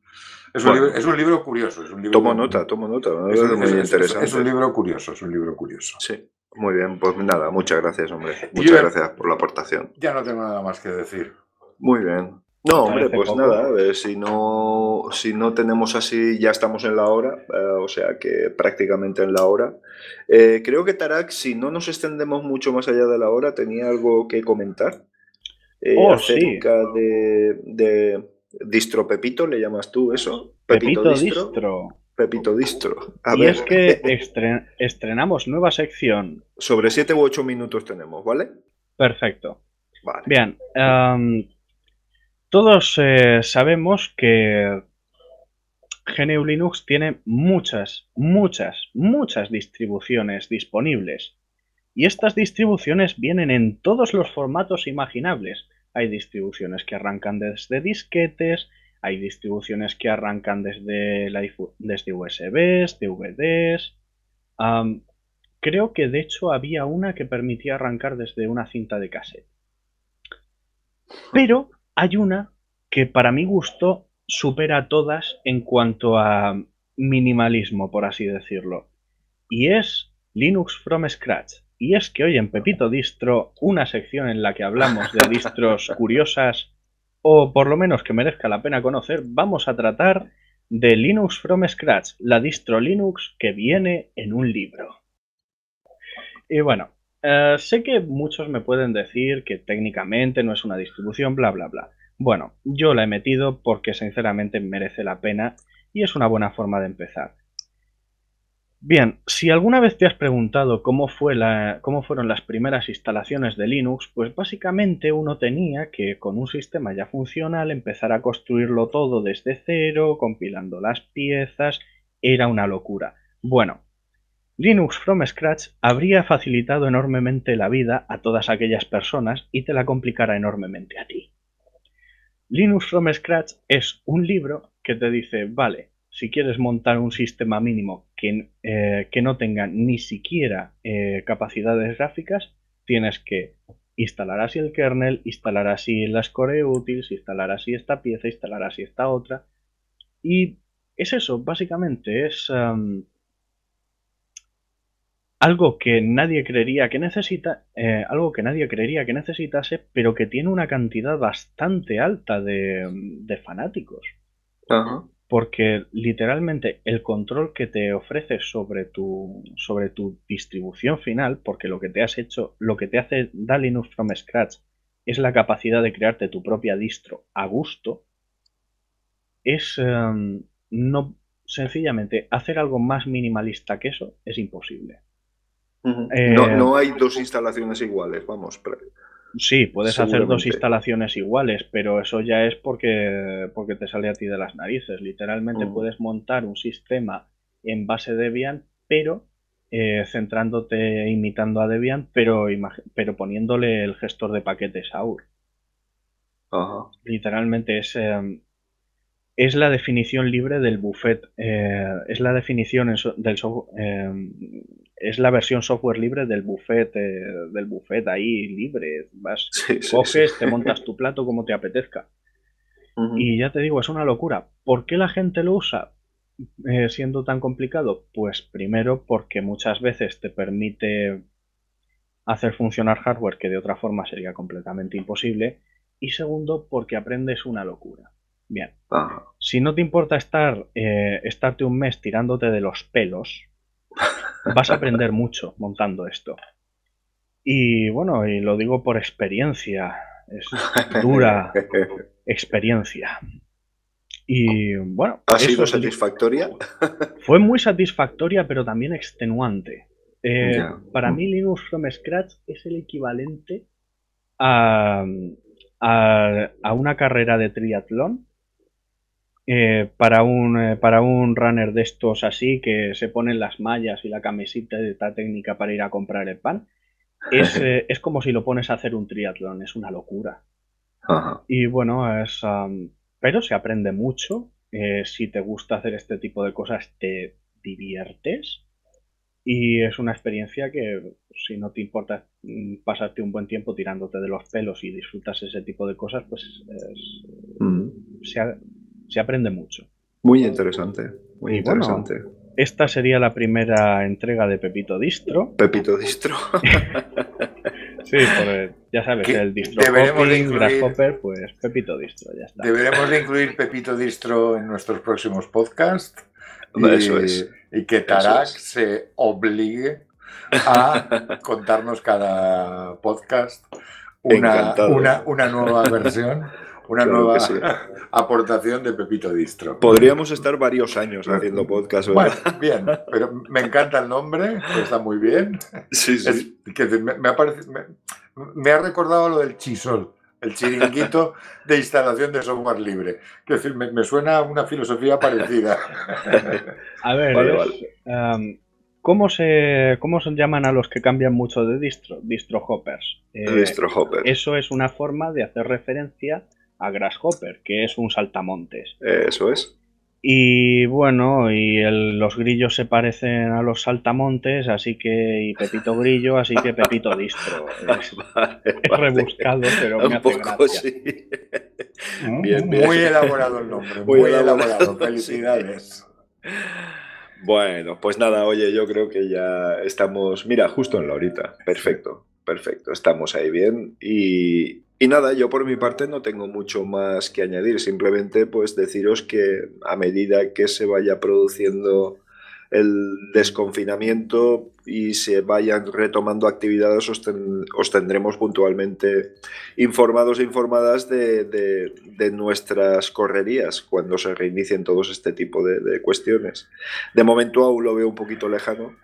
Es un, libro, curioso. Es un libro tomo nota, tomo nota. Es, muy interesante. Es, un libro curioso, es un libro curioso. Sí, muy bien. Pues nada, muchas gracias, hombre. Muchas gracias por la aportación. Ya no tengo nada más que decir. Muy bien. No, hombre, pues nada, si no, si no tenemos así, ya estamos en la hora, eh, o sea que prácticamente en la hora. Eh, creo que Tarak, si no nos extendemos mucho más allá de la hora, tenía algo que comentar eh, oh, acerca de Distro Pepito, ¿le llamas tú eso? Pepito, distro. Pepito Distro. y es que estrenamos nueva sección. Sobre siete u ocho minutos tenemos, ¿vale? Perfecto. Bien. todos eh, sabemos que GNU Linux tiene muchas, muchas, muchas distribuciones disponibles. Y estas distribuciones vienen en todos los formatos imaginables hay distribuciones que arrancan desde disquetes, hay distribuciones que arrancan desde, la, desde USBs, DVDs. creo que de hecho había una que permitía arrancar desde una cinta de cassette. Pero hay una que para mi gusto supera a todas en cuanto a minimalismo, por así decirlo. Y es Linux from Scratch. Y es que hoy en Pepito Distro, una sección en la que hablamos de distros curiosas o por lo menos que merezca la pena conocer, vamos a tratar de Linux from Scratch, la distro Linux que viene en un libro. Y bueno, eh, sé que muchos me pueden decir que técnicamente no es una distribución, bla, bla, bla. Bueno, yo la he metido porque sinceramente merece la pena y es una buena forma de empezar. Bien, si alguna vez te has preguntado cómo, fueron las primeras instalaciones de Linux, pues básicamente uno tenía que con un sistema ya funcional empezar a construirlo todo desde cero, compilando las piezas, era una locura. Bueno, Linux from Scratch habría facilitado enormemente la vida a todas aquellas personas y te la complicará enormemente a ti. Linux from Scratch es un libro que te dice, vale, si quieres montar un sistema mínimo que, eh, que no tenga ni siquiera eh, capacidades gráficas, tienes que instalar así el kernel, instalar así las core utils, instalar así esta pieza, instalar así esta otra. Y es eso, básicamente, es algo que nadie creería que necesita, eh, algo que nadie creería que necesitase, pero que tiene una cantidad bastante alta de, fanáticos. Porque literalmente el control que te ofrece sobre tu, sobre tu distribución final, porque lo que te has hecho, lo que te hace da Linux from Scratch es la capacidad de crearte tu propia distro a gusto, es em, no sencillamente hacer algo más minimalista que eso es imposible. Eh, no, hay dos instalaciones iguales, vamos. Sí, puedes hacer dos instalaciones iguales, pero eso ya es porque, porque te sale a ti de las narices. Literalmente puedes montar un sistema en base Debian, pero eh, centrándote, imitando a Debian, pero, pero poniéndole el gestor de paquetes AUR. Literalmente es, em, es la definición libre del buffet. Eh, es la definición del em, es la versión software libre del buffet, eh, del buffet ahí libre. Vas, coges, te montas tu plato como te apetezca. Y ya te digo, es una locura. ¿Por qué la gente lo usa eh, siendo tan complicado? Pues primero porque muchas veces te permite hacer funcionar hardware que de otra forma sería completamente imposible. Y segundo, porque aprendes una locura. Bien. Si no te importa estar, eh, estarte un mes tirándote de los pelos, vas a aprender mucho montando esto. Y bueno, y lo digo por experiencia, es dura experiencia. Y bueno. ¿Ha sido satisfactoria? Fue muy satisfactoria, pero también extenuante. Eh, para mí, Linux from Scratch es el equivalente a, a una carrera de triatlón eh, para, un, eh, para un runner de estos así, que se ponen las mallas y la camiseta de esta técnica para ir a comprar el pan, es, eh, es como si lo pones a hacer un triatlón, es una locura. Y bueno, es, pero se aprende mucho. si te gusta hacer este tipo de cosas, te diviertes. Y es una experiencia que, si no te importa mm, pasarte un buen tiempo tirándote de los pelos y disfrutas ese tipo de cosas, pues es, mm se aprende mucho. Muy interesante, muy interesante. esta sería la primera entrega de Pepito Distro. Pepito Distro. sí, pues ya sabes, el distro deberemos de Grasshopper, pues Pepito Distro, ya está. Deberemos de incluir Pepito Distro en nuestros próximos podcasts. Y, Eso es. Y que Tarak se obligue a contarnos cada podcast una, una, una nueva versión una nueva aportación de Pepito Distro. Podríamos estar varios años haciendo podcast. Bueno, bien, pero me encanta el nombre, está muy bien. Sí, sí. que me, ha me, ha recordado lo del chisol, el chiringuito de instalación de software libre. Es decir, me, suena una filosofía parecida. A ver, um, ¿Cómo se, ¿Cómo se llaman a los que cambian mucho de distro? Distro hoppers. Eh, distro hoppers. Eso es una forma de hacer referencia a Grasshopper, que es un saltamontes. Eso es. Y bueno, y los grillos se parecen a los saltamontes, así que. Y Pepito Grillo, así que Pepito Distro. Es, rebuscado, pero me hace gracia. Muy elaborado el nombre, muy, elaborado. Felicidades. Bueno, pues nada, oye, yo creo que ya estamos, mira, justo en la horita. Perfecto, perfecto, estamos ahí bien. Y, y nada, yo por mi parte no tengo mucho más que añadir, simplemente pues deciros que a medida que se vaya produciendo el desconfinamiento y se vayan retomando actividades, os, tendremos puntualmente informados e informadas de, nuestras correrías cuando se reinicien todos este tipo de cuestiones. De momento aún lo veo un poquito lejano,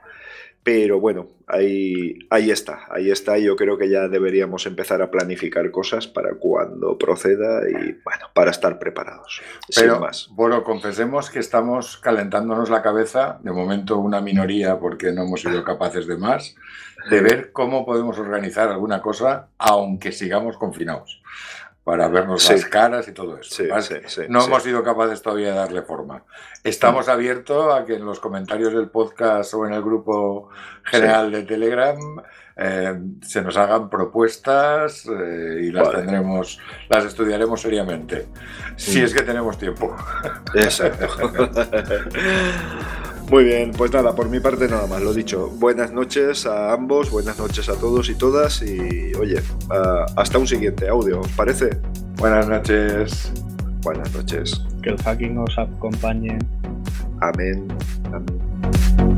pero bueno, ahí, ahí está, ahí está. Yo creo que ya deberíamos empezar a planificar cosas para cuando proceda y bueno, para estar preparados. Pero, más. bueno, confesemos que estamos calentándonos la cabeza, de momento una minoría porque no hemos sido capaces de más, de ver cómo podemos organizar alguna cosa aunque sigamos confinados para vernos las caras y todo eso. no hemos sido capaces todavía de darle forma. Estamos abiertos a que en los comentarios del podcast o en el grupo general de Telegram eh, se nos hagan propuestas eh, y las tendremos, las estudiaremos seriamente. Si es que tenemos tiempo. Exacto. Muy bien, pues nada, por mi parte nada más, lo dicho. Buenas noches a ambos, buenas noches a todos y todas y oye, hasta un siguiente audio, ¿parece? Buenas noches. Buenas noches. Que el hacking os acompañe. Amén. Amén.